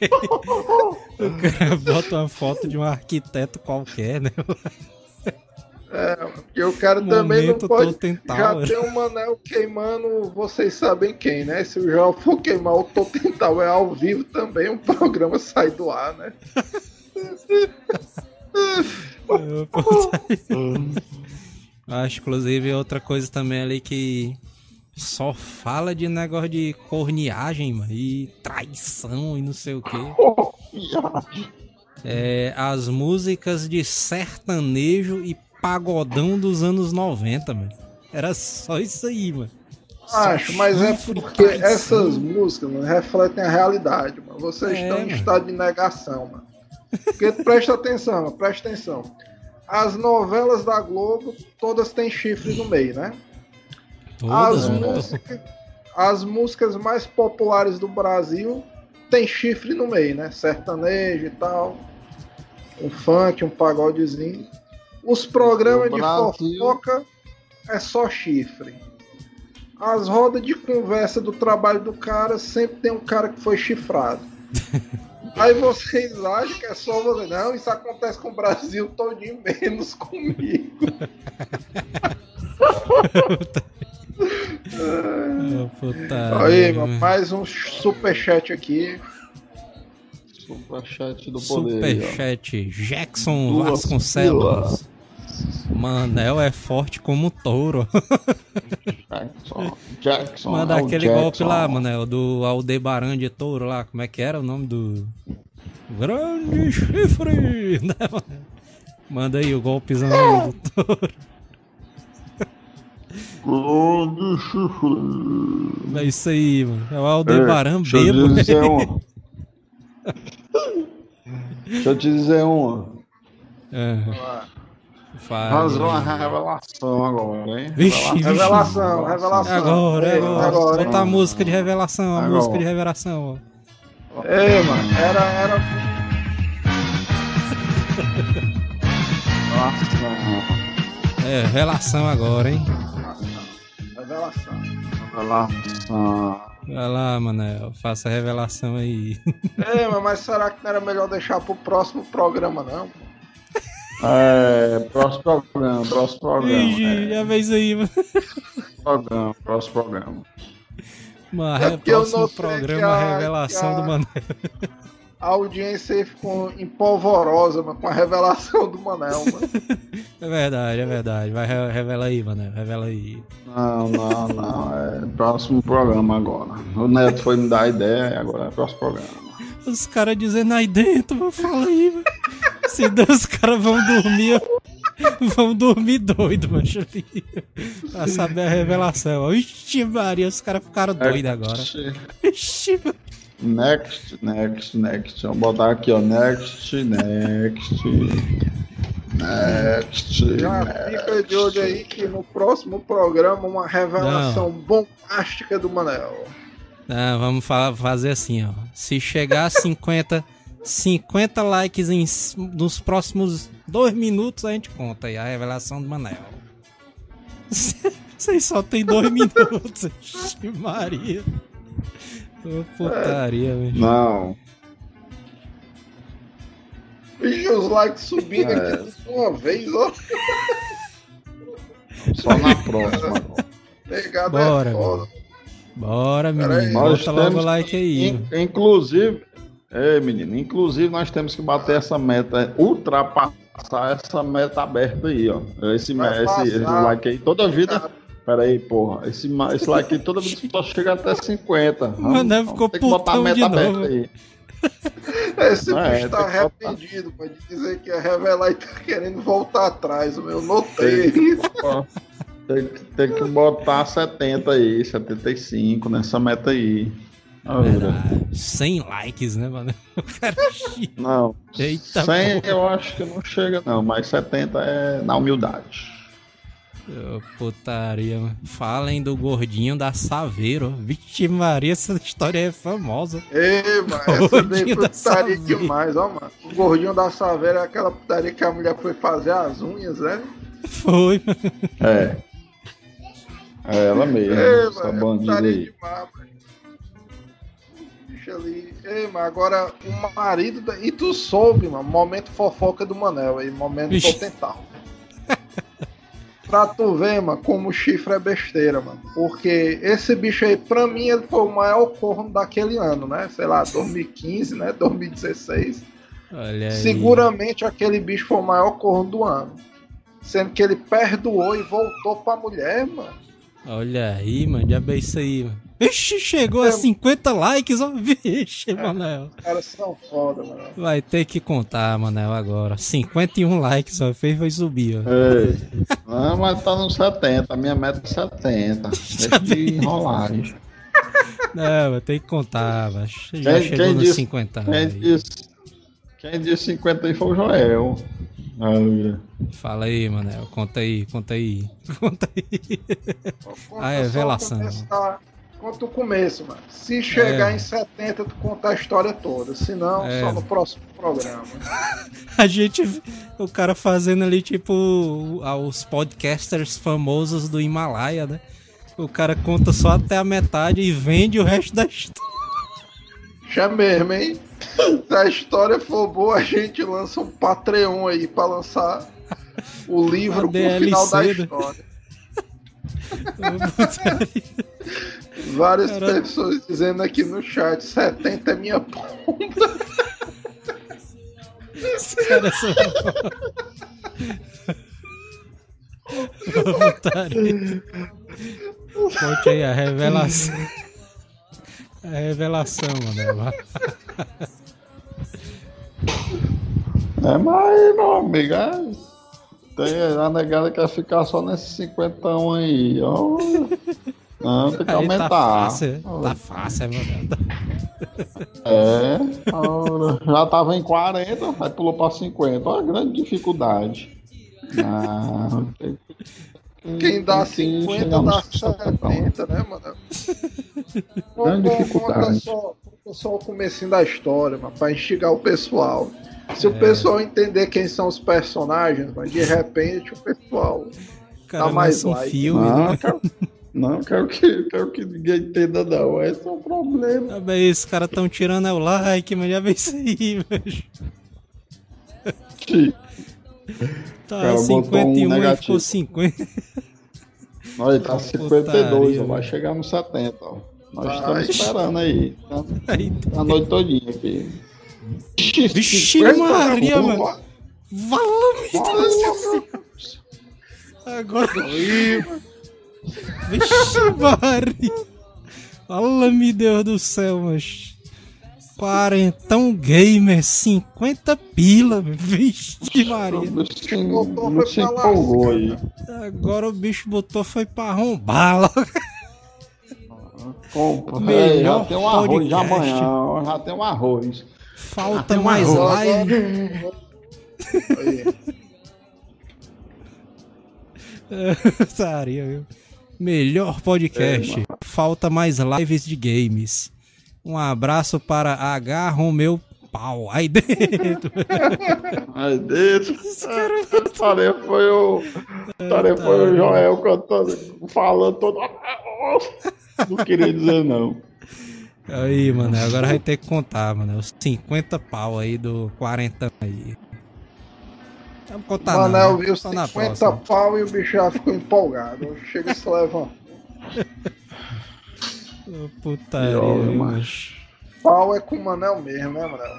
[LAUGHS]
O cara bota uma foto de um arquiteto qualquer, né?
Porque o cara também não
Momento
pode.
Totem
Já
Tower.
tem o Manel queimando, vocês sabem quem, né? Se o João for queimar o Totem Tower ao vivo também, um programa sai do ar, né?
Acho, inclusive, outra coisa também ali que só fala de negócio de corniagem, mano, e traição e não sei o quê. É, as músicas de sertanejo e pagodão dos anos 90, mano. Era só isso aí, mano.
Acho, mas é porque essas músicas mano, refletem a realidade, mano. Vocês
É,
estão em
mano.
estado de negação, mano. Porque presta atenção, mano, presta atenção. As novelas da Globo, todas têm chifre no meio, né?
Todas,
As, as músicas mais populares do Brasil tem chifre no meio, né? Sertanejo e tal. Um funk, um pagodezinho. Os programas de fofoca é só chifre. As rodas de conversa do trabalho do cara sempre tem um cara que foi chifrado. [LAUGHS] Aí vocês acham que é só você. Não, isso acontece com o Brasil todinho, menos comigo. [LAUGHS]
Ah,
Aí, mano, mais um superchat aqui.
Superchat do poder. ó.
Superchat Jackson
Duas
Vasconcelos. Manel é forte como touro. [LAUGHS]
Jackson. Jackson.
Manda
é
aquele
Jackson.
golpe lá, Manel, do Aldebaran de touro lá. Como é que era o nome do. Grande chifre! Né? Manda aí o golpezão aí do [LAUGHS] touro.
Grande chifre.
É isso aí, mano. É o Aldebaran
Deixa eu
bêbado.
te dizer uma. [LAUGHS] Deixa eu te dizer uma.
É. Faz.
Fazer uma revelação agora, hein?
Vixe, vixe.
Revelação, revelação.
Agora,
Ei,
agora.
agora?
Botar a música de revelação, a
Agora.
música de revelação, ó.
Ei, mano, era, era. [LAUGHS]
Revelação.
É, relação agora, hein?
Revelação.
Revelação.
Vai lá, Manel, faça a revelação aí. [LAUGHS]
Mano, mas será que não era melhor deixar pro próximo programa, não?
É, próximo programa, próximo programa.
Ixi,
É,
já vez aí, mano.
programa, próximo programa.
Mano,
É
próximo programa,
a-
revelação
a-
do Manel. [LAUGHS]
A audiência aí ficou empolvorosa, mano, com a revelação do Manel, mano. [LAUGHS]
É verdade, é verdade. Vai, re- revela aí, Manel, revela aí.
Não, não, não. É próximo programa agora. O Neto foi me dar a ideia, agora é próximo programa.
Os caras dizendo aí dentro, fala aí, mano. Se Deus, os caras vão dormir, vão dormir doido, mano. Pra saber a revelação. Ixi, Maria, os caras ficaram doidos agora. Ixi, mano.
Next, next, next. Vamos botar aqui, ó. Next, next. Next.
Já
next.
fica de olho aí que no próximo programa uma revelação bombástica do Manel.
Não, vamos fa- fazer assim, ó. Se chegar a 50, 50 likes em, nos próximos dois minutos, a gente conta aí a revelação do Manel. [LAUGHS] Vocês só tem dois [LAUGHS] minutos. Maria. Putaria, velho.
Não.
Vixe, os likes subindo
É.
aqui de uma vez, ó.
Só na próxima. agora.
Pegada
Bora,
é foda.
Bora,
aí.
menino.
Nós
Bota logo o like aí.
In- inclusive, é, menino, inclusive nós temos que bater essa meta, ultrapassar passar essa meta aberta aí, ó. Esse, esse, esse like aí toda vida. Pera aí, porra. Esse, esse like aí toda vida só chega até 50. Vamos-
Mano,
vamos
ficou
ter que botar a meta
de
aberta
novo.
aí.
Esse
É,
bicho tá
tem que botar.
arrependido, pode dizer que ia revelar e tá querendo voltar atrás. meu notei.
Tem, que- tem que botar 70 aí, 75 nessa meta aí. Ora.
Ah, 100 likes, né, mano? [LAUGHS] O cara xi-
Não,
Eita
100 eu acho que não chega não, mas 70 é na humildade.
Ô, Putaria, mano. Falem do gordinho da Saveiro. Vixe Maria, essa história é famosa.
Ei, [LAUGHS] mano, essa daí
Gordinho
foi
da
putaria
Saveira.
demais, ó, mano. O gordinho da Saveira é aquela putaria que a mulher foi fazer as unhas, né?
Foi, mano.
É. É ela mesmo,
Ei,
essa
mano, é
bandida
putaria
aí.
demais, mano. Bicho ali. Ei, mano, agora o marido. Da... E tu soube, mano, momento fofoca do Manel aí, momento
Ixi.
Pra tu ver, mano, como o chifre é besteira, mano. Porque esse bicho aí, pra mim, ele foi o maior corno daquele ano, né? Sei lá, 2015, né? 2016.
Olha aí.
Seguramente aquele bicho foi o maior corno do ano. Sendo que ele perdoou e voltou pra mulher, mano.
Olha aí, mano. Já bem isso aí, mano. Vixe, chegou a
É.
50 likes, ó. Vixe, Manel.
Os caras são foda, mano.
Vai ter que contar, Manel, agora. 51 likes, ó. Fez vai subir, ó.
Ei. Não, mas tá no 70, a minha meta é 70. [LAUGHS] Deixa de enrolar. gente.
Não, vai ter que contar, mas já
Quem-
chegou
quem
nos
disse-
50
Quem disse, quem disse 50 aí foi o Joel. Olha.
Fala aí, Manel. Conta aí, conta aí. [LAUGHS] Conta aí.
Conta
Ah, é revelação.
começo da- Conta o começo, mano. Se chegar
É.
em 70, tu conta a história toda. Se não,
É.
só no próximo programa. [LAUGHS]
A gente, o cara fazendo ali, tipo, os podcasters famosos do Himalaia, né? O cara conta só até a metade e vende o resto da história.
Já mesmo, hein? Se a história for boa, a gente lança um Patreon aí pra lançar o livro
A
com o final da história. [LAUGHS] [LAUGHS] Várias
Caralho.
pessoas dizendo aqui no chat: 70 é minha pomba.
Os caras são. Conte aí a revelação. A revelação, mano.
É, mas, meu amigo, é, tem a negada que quer ficar só nesse 51 aí. Ó. Não, tem que
Aí
aumentar.
tá fácil, tá fácil, é, mano.
É, já tava em 40, aí pulou pra 50. Olha a grande dificuldade. Que-
Quem dá
tem que
50
chegar
dá
nos
70, né, mano?
Grande
Conta
dificuldade.
só, conta só o comecinho da história, mano, pra instigar o pessoal. Se
É.
o pessoal entender quem são os personagens, mano, de repente o pessoal.
Cara
Dá mais
um
like.
filme,
Não,
né?
Não quero, que, quero que ninguém entenda, não. Esse é o problema.
Tá bem, os caras tão tirando é o like, mas já vem isso aí, [LAUGHS] velho. Tá,
cara botou um
51 e
negativo.
ficou 50.
Nós tá
Uma
52,
putaria,
ó, vai chegar no 70. Ó. Nós
Vai.
estamos esperando aí. tá? [LAUGHS]
Aí,
A noite todinha aqui.
Vixe,
50
Maria, mano. Vala-me Deus. Agora. Vixe, [LAUGHS] Maria. Fala-me Deus do céu, mas. Quarentão gamer, 50 pila, vixe Maria.
Botou,
não
foi
se
pra lá.
empolgou aí.
Agora o bicho botou foi pra arrombar lá.
Compra.
Melhor
já tem um arroz de
podcast.
amanhã. Já tem um arroz.
Falta
tem
mais
uma
live. Putaria, [LAUGHS] viu? Melhor podcast. Falta mais lives de games. Um abraço para H. Romeu Pau. Aí [LAUGHS] dentro.
Aí dentro. Tarefa foi o. Tarefa foi o Joel cantando, falando todo. Não queria dizer não.
Aí, mano. Agora vai ter que contar, mano. Os 50 pau aí do 40 aí. Não vou contar
Manel
não.
viu
Só na
50
próxima.
pau e o bicho já ficou empolgado. Chega e se levanta. [LAUGHS]
Ô, Putaria,
Pior, macho.
Pau é com o Manel mesmo, né, Manel?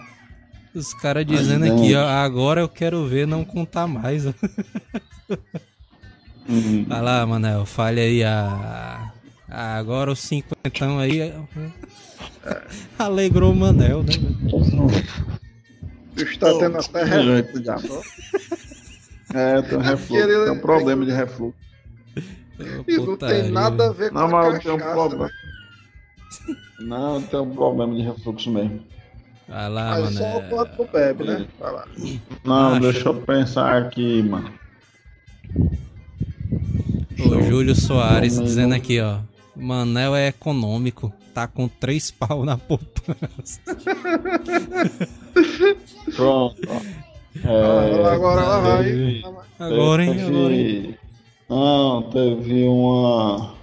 Os caras dizendo
Ai,
aqui, ó, agora eu quero ver não contar mais. ó. [LAUGHS]
Hum.
Vai lá, Manel, fale aí a. a- agora os cinquentão aí. é, [LAUGHS] Alegrou o Manel, né?
O bicho tá tendo até
Que
refluxo.
diabo. [LAUGHS] É, tem um refluxo,
Aquele-
tem um problema de refluxo.
E não tem nada a ver com
Não,
a
mas eu tenho um
cachaça,
problema.
né?
Não, tenho um problema de refluxo mesmo.
Vai lá,
Mas só o
Manel.
quanto tu bebe, né? Vai lá.
Não,
Acho.
deixa eu pensar aqui, mano.
O Júlio Soares dizendo aqui, ó. Manel é econômico, tá com três [LAUGHS] pau na poupança.
Pronto, É,
agora lá vai.
Agora, hein?
teve-
Agora, hein?
Não, teve uma.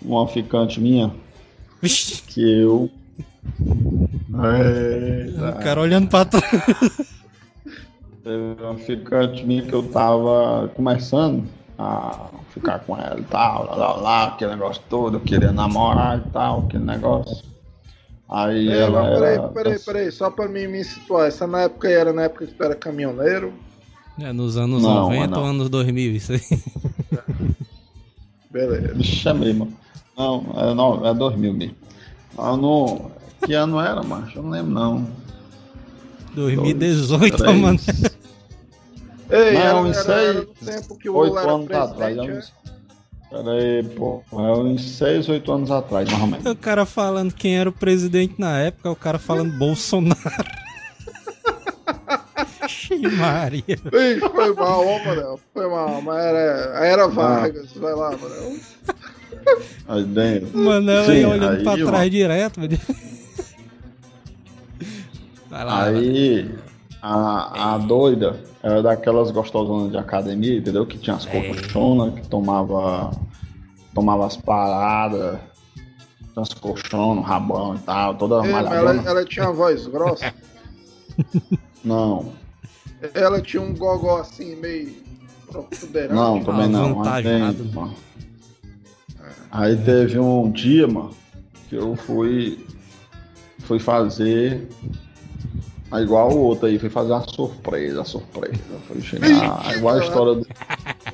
Uma ficante minha
Vixe,
que eu. Eita.
o cara olhando pra trás.
Teve uma ficante minha que eu tava começando a ficar com ela e tal, lá, lá, lá, aquele negócio todo, eu queria namorar e tal, aquele negócio. Aí
É,
ela
mas peraí,
era.
peraí, peraí, só pra mim me situar. Essa na época aí era na época que tu era caminhoneiro.
É nos anos
Não,
90
não.
ou anos 2000, isso aí.
Beleza.
Vixe, é mesmo. Não, é, não, é 2000 mesmo. Ah, não, que ano era, macho? Eu não lembro, não.
2018,
Três.
mano.
Ei,
Não,
era,
isso aí,
tempo que o
Oito
Lula
anos atrás.
presidente,
é Pera aí, pô. É uns 6, 8 anos atrás, mais ou menos.
O cara falando quem era o presidente na época, o cara falando Bolsonaro. [LAUGHS] Maria.
Ih, foi mal, ó, Manel. Foi mal, mas era, era Vargas. Vai lá, Manel.
Aí dentro.
Manel
Sim,
aí olhando
aí,
pra trás direto. meu Deus. Vai lá, vai lá.
A, a doida era daquelas gostosonas de academia, entendeu? Que tinha as colchonas, que tomava, tomava as paradas, tinha as colchonas, rabão e tal, toda
Ei, ela, ela tinha uma voz grossa. [LAUGHS]
Não,
Ela tinha um gogó assim, meio protuberante.
não, também não. Aí, tem, mano. Aí teve um dia, mano, que eu fui, fui fazer ah, igual o outro aí, fui fazer uma surpresa, surpresa. Fui chegar, igual a história do.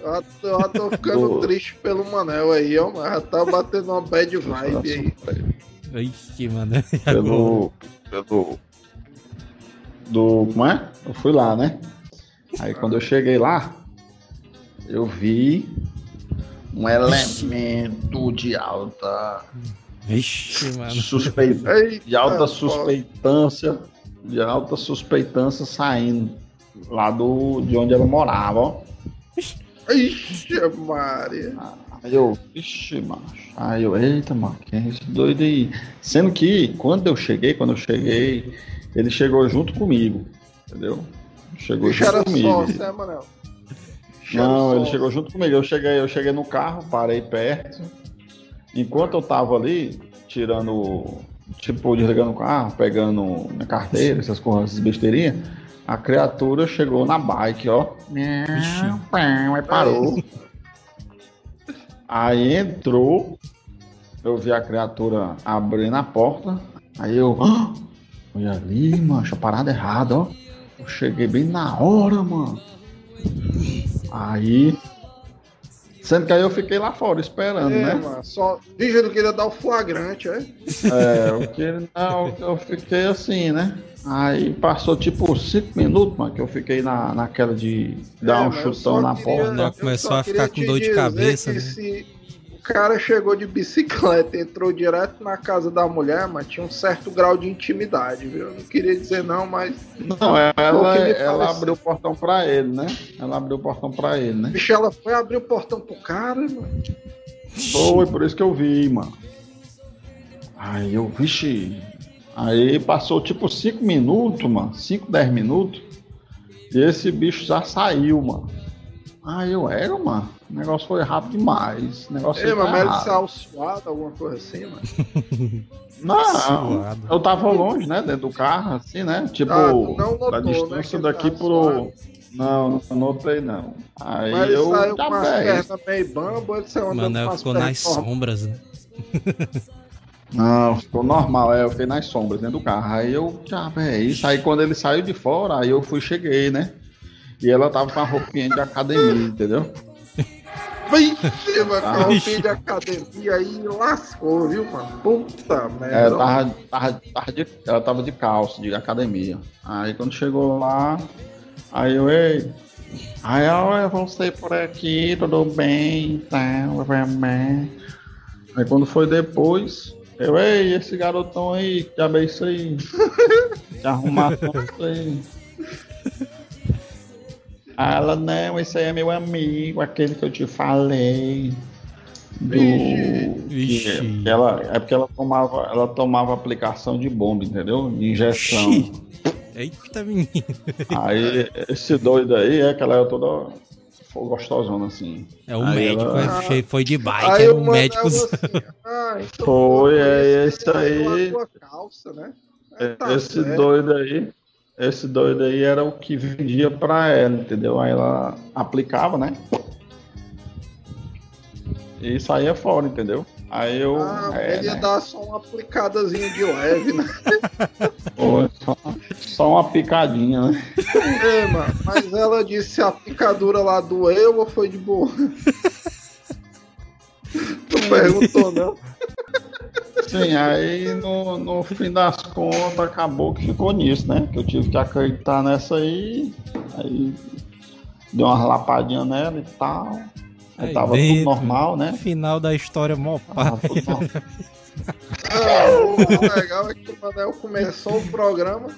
Eu tô, eu tô [LAUGHS] ficando
Do-
triste pelo Manel aí, ó. Mas já tá batendo uma bad vibe aí.
Ixi, mano. [LAUGHS]
pelo, pelo do como é? Eu fui lá, né? Aí quando eu cheguei lá, eu vi um elemento de alta
Vixe, mano.
suspeita,
Eita,
de alta
pô.
suspeitância, de alta suspeitância saindo lá do de onde ela morava, ó.
Ixi, Maria.
Aí eu, ixi, macho. Aí eu, eita, mano, quem é esse doido aí? Sendo que quando eu cheguei, quando eu cheguei, ele chegou junto comigo, entendeu? Chegou junto
era
comigo.
sócio, né, Manel?
Não, ele
sócio.
chegou junto comigo. Eu cheguei, eu cheguei no carro, parei perto. Enquanto eu tava ali, tirando, tipo, desligando o carro, pegando minha carteira, essas coisas, essas besteirinhas, a criatura chegou na bike, ó. Aí parou. Aí entrou, eu vi a criatura abrindo a porta. Aí eu, ah, olha ali, mancha, parada errada, ó. Eu cheguei bem na hora, mano. Aí. Sendo que aí eu fiquei lá fora esperando,
É,
né?
mano, só. Bicho, ele queria dar o flagrante, é?
É, eu, que, não, eu fiquei assim, né? Aí passou tipo cinco minutos, mano, que eu fiquei na, naquela de dar
É,
um chutão na
queria-
porta.
Eu
começou a ficar com dor de cabeça,
que
né?
Se o cara chegou de bicicleta, entrou direto na casa da mulher, mas tinha um certo grau de intimidade, viu? Eu não queria dizer não, mas.
Não, ela, ela abriu o portão pra ele, né? Ela abriu o portão pra ele, né?
Bicho, ela foi abrir o portão pro cara, mano.
Foi por isso que eu vi, mano. Aí eu, vixe. Aí passou tipo 5 minutos, mano. 5, 10 minutos. E esse bicho já saiu, mano. Aí eu era, mano. O negócio foi rápido demais. O negócio
Ei,
foi
mas ele
errado.
saiu suado, alguma coisa assim, mano. [LAUGHS]
Não,
Suado.
eu tava longe, né? Dentro do carro, assim, né? Tipo,
Ah, notou,
da
né,
distância
que
daqui pro. Não, não notei não. Aí
Mas ele
eu.
saiu
tá
com as
bem.
pernas meio bamba, ele saiu as
ficou nas sombras, né? [LAUGHS]
Não, ficou normal, é, eu fiquei nas sombras dentro do carro. Aí eu, já, é isso. Aí quando ele saiu de fora, aí eu fui, cheguei, né? E ela tava com a roupinha de academia, entendeu?
Vixe, mano, roupinha de academia aí lascou, viu, mano? Puta merda.
É, tava, tava, tava de, ela tava de calça, de academia. Aí quando chegou lá, aí eu, ei. Aí eu, você por aqui, tudo bem, tá, bem. Aí quando foi depois, eu, ei, esse garotão aí, já é isso aí. Já arrumar isso aí. Aí ela, não, esse aí é meu amigo, aquele que eu te falei. Do...
Vixe.
Que ela, é porque ela tomava, ela tomava aplicação de bomba, entendeu? De injeção.
Ixi. Eita, menino.
Aí esse doido aí é que ela é toda foi gostosona assim.
É o
Aí
médico,
ela-
é, foi de bike,
Aí
é
o
um médico.
assim, [LAUGHS] ah, então
Foi, é esse aí.
calça, né? Aí tá
esse
certo.
doido aí, esse doido aí era o que vendia pra ela, entendeu? Aí ela aplicava, né? E saía fora, entendeu? Aí eu.
Ah,
é,
ele ia
né?
dar só uma aplicadazinha de leve, né? [LAUGHS]
Foi só, só uma picadinha, né?
É, mano, mas ela disse se a picadura lá doeu ou foi de boa. [LAUGHS] Tu [LAUGHS] perguntou, não?
Sim, aí no, no fim das contas acabou que ficou nisso, né? Que eu tive que acreditar nessa aí. Aí deu umas lapadinhas nela e tal. Aí
Aí
tava
dentro.
tudo normal, né?
Final da história, mó.
Ah, o legal é que o Manel começou o programa.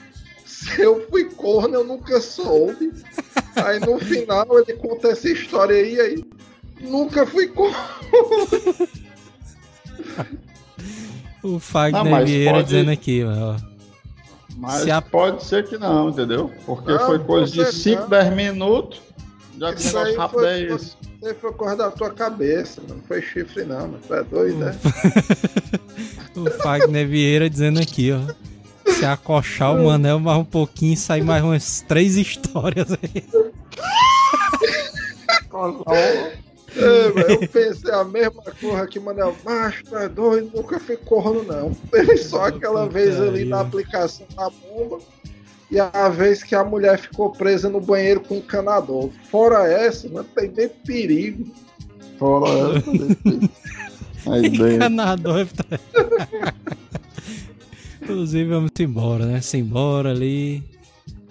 Se eu fui corno, eu nunca soube. Aí no final ele conta essa história aí, aí. Nunca fui corno.
O Fagner
Não, mas
Vieira
pode-
dizendo aqui, ó.
Mas
Se a-
pode ser que não, entendeu? Porque
Não,
foi coisa de
você
5,
não.
10 minutos. Já que o
Isso aí
negócio rápido
foi-
é isso.
Você foi cor da tua cabeça, mano. Não foi chifre, não, mano. Tu é doido, né? [LAUGHS]
O Fagner Vieira dizendo aqui, ó. Se acochar o Manel mais um pouquinho, sai mais umas três histórias aí. [LAUGHS]
É, eu pensei a mesma coisa que Manel, macho, tu é doido, nunca fui corno, não. Ele [LAUGHS] só aquela vez ali na aplicação da bomba e a vez que a mulher ficou presa no banheiro com um encanador. Fora essa, não tem nem perigo.
Fora [LAUGHS] essa. Aí bem.
Encanador. Inclusive, vamos embora, né? Se embora ali.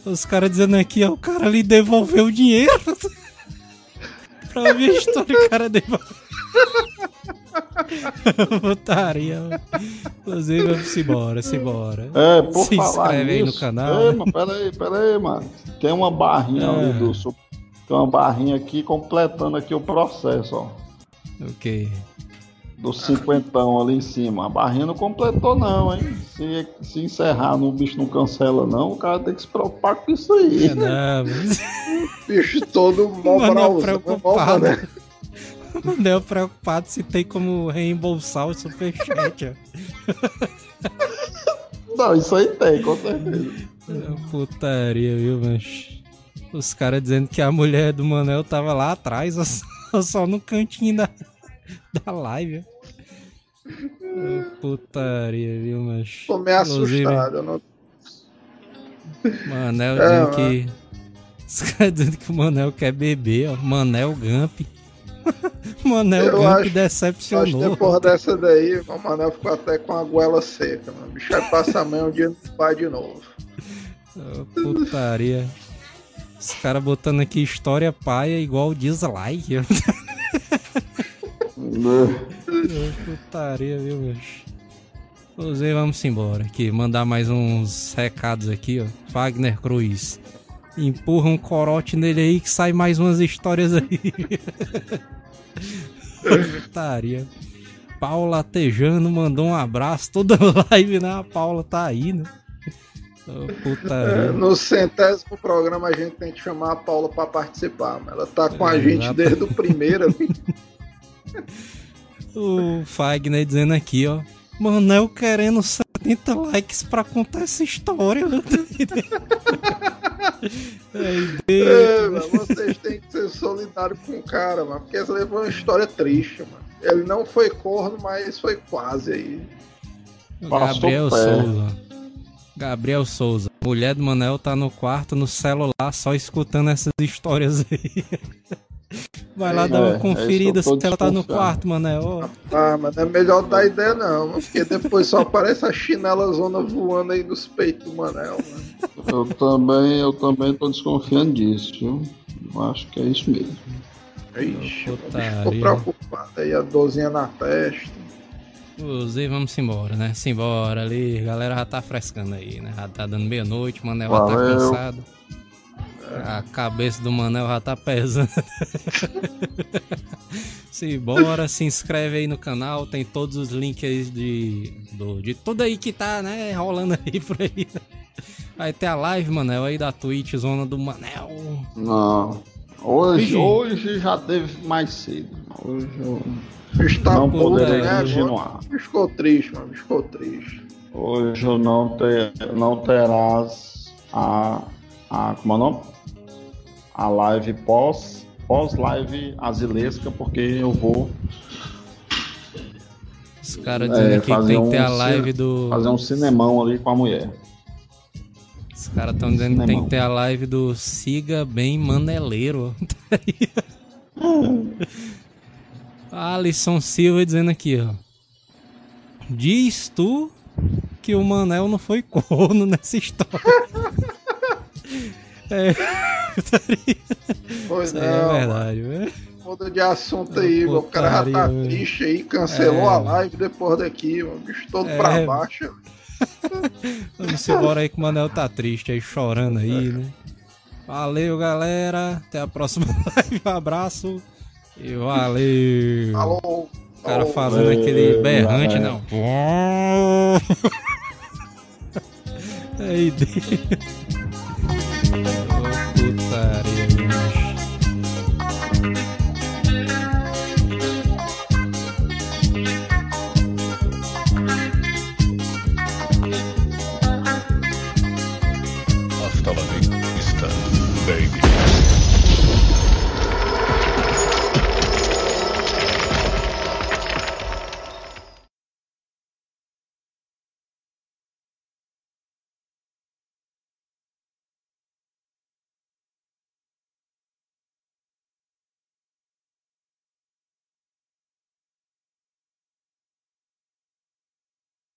Os caras dizendo aqui, ó, o cara ali devolveu o dinheiro. Pra ver a história, o cara. Putaria. [LAUGHS] mano. Inclusive, vamos embora, se embora.
É, por
Se
falar
inscreve aí no
nisso,
canal,
É,
né?
mano, peraí, peraí, mano. Tem uma barrinha ali
Ah.
do. Tem uma barrinha aqui completando aqui o processo, ó.
Ok.
Do cinquentão ali em cima. A barrinha não completou, não, hein? Se, se encerrar, no bicho não cancela, não. O cara tem que se preocupar com isso aí.
É, não, mas... [LAUGHS]
Bicho todo mó
Manel
brauso, mó,
preocupado.
né? [LAUGHS]
Manel preocupado se tem como reembolsar o superchat, ó. [LAUGHS]
Não, isso aí tem, com certeza.
É Putaria, viu, mas. Os caras dizendo que a mulher do Manel tava lá atrás, só no cantinho da, [LAUGHS] da live. É Putaria, viu, mas.
Tô meio
Inclusive,
assustado. não-
Manel
É, mano.
que. Os caras dizendo que o Manel quer beber, ó. Manel Gump. [LAUGHS] Manel
Eu
Gump
acho- Acho
decepcionou.
depois dessa daí, o Manel ficou até com a goela seca, mano. O bicho vai passar amanhã um dia no pai de novo.
Putaria. Os caras botando aqui história paia igual dislike. [LAUGHS] Putaria, viu, bicho? Inclusive, vamos embora aqui. Mandar mais uns recados aqui, ó. Wagner Cruz. Empurra um corote nele aí que sai mais umas histórias aí. [LAUGHS] Putaria. Paula Tejano mandou um abraço. Toda live, né? A Paula tá aí, né? Ô,
É, no centésimo programa a gente tem que chamar a Paula pra participar, mas ela tá com a gente
Exato.
desde o primeiro. [LAUGHS]
O Fagner dizendo aqui, ó. Manel querendo 70 likes pra contar essa história. Ai.
É, mano, vocês têm que ser solidários com o cara, mano, porque essa foi uma história triste, mano. Ele não foi corno, mas foi quase aí.
Gabriel. Souza. Gabriel Souza. Mulher do Manel tá no quarto, no celular, só escutando essas histórias aí. [LAUGHS] Vai lá
É,
dar
é
uma
isso
conferida
que eu
se ela tá no quarto, Manel. Ó,
Ah, mas não é melhor dar ideia não, porque depois só aparece a chinela zona voando aí nos peitos do Manel, mano.
Eu também, eu também tô desconfiando disso, viu? Eu acho que é isso mesmo.
Ixi, o ficou preocupado aí, a dorzinha na testa.
Zé, vamos embora, né? Simbora ali, a galera já tá frescando aí, né? Já tá dando meia-noite, Manel já tá cansado. A cabeça do Manel já tá pesando. [LAUGHS] Simbora, se inscreve aí no canal, tem todos os links aí de, do, de tudo aí que tá, né, rolando aí por aí. Vai ter a live, Manel, aí da Twitch, Zona do Manel.
Não. Hoje, hoje já teve mais cedo. Hoje eu
O bicho tá
não poderei
né,
continuar.
Ficou triste, mano, ficou triste.
Hoje eu não, ter, não terás a, a. Como é o nome? A live pós. Pós-live azilesca, porque eu vou
Os caras dizendo
É,
que tem que ter a live do.
fazer um cinemão ali com a mulher.
Os caras estão dizendo que tem que ter a live do Siga Bem Maneleiro. [LAUGHS] Alisson Silva dizendo aqui, ó. Diz tu que o Manel não foi corno nessa história. [LAUGHS] é, [LAUGHS] [LAUGHS]
Pois
aí
não,
é verdade, velho.
Muda de assunto aí, mano. o cara já tá
velho.
triste aí, cancelou
É.
a live depois daqui, mano. o bicho todo
É.
pra baixo. [LAUGHS]
Vamos embora aí que o Manel tá triste aí, chorando aí, né? Valeu, galera. Até a próxima live. Um abraço. E valeu.
Falou.
O cara fazendo
Valeu,
aquele berrante, não. Aí, de- Ô, putaria.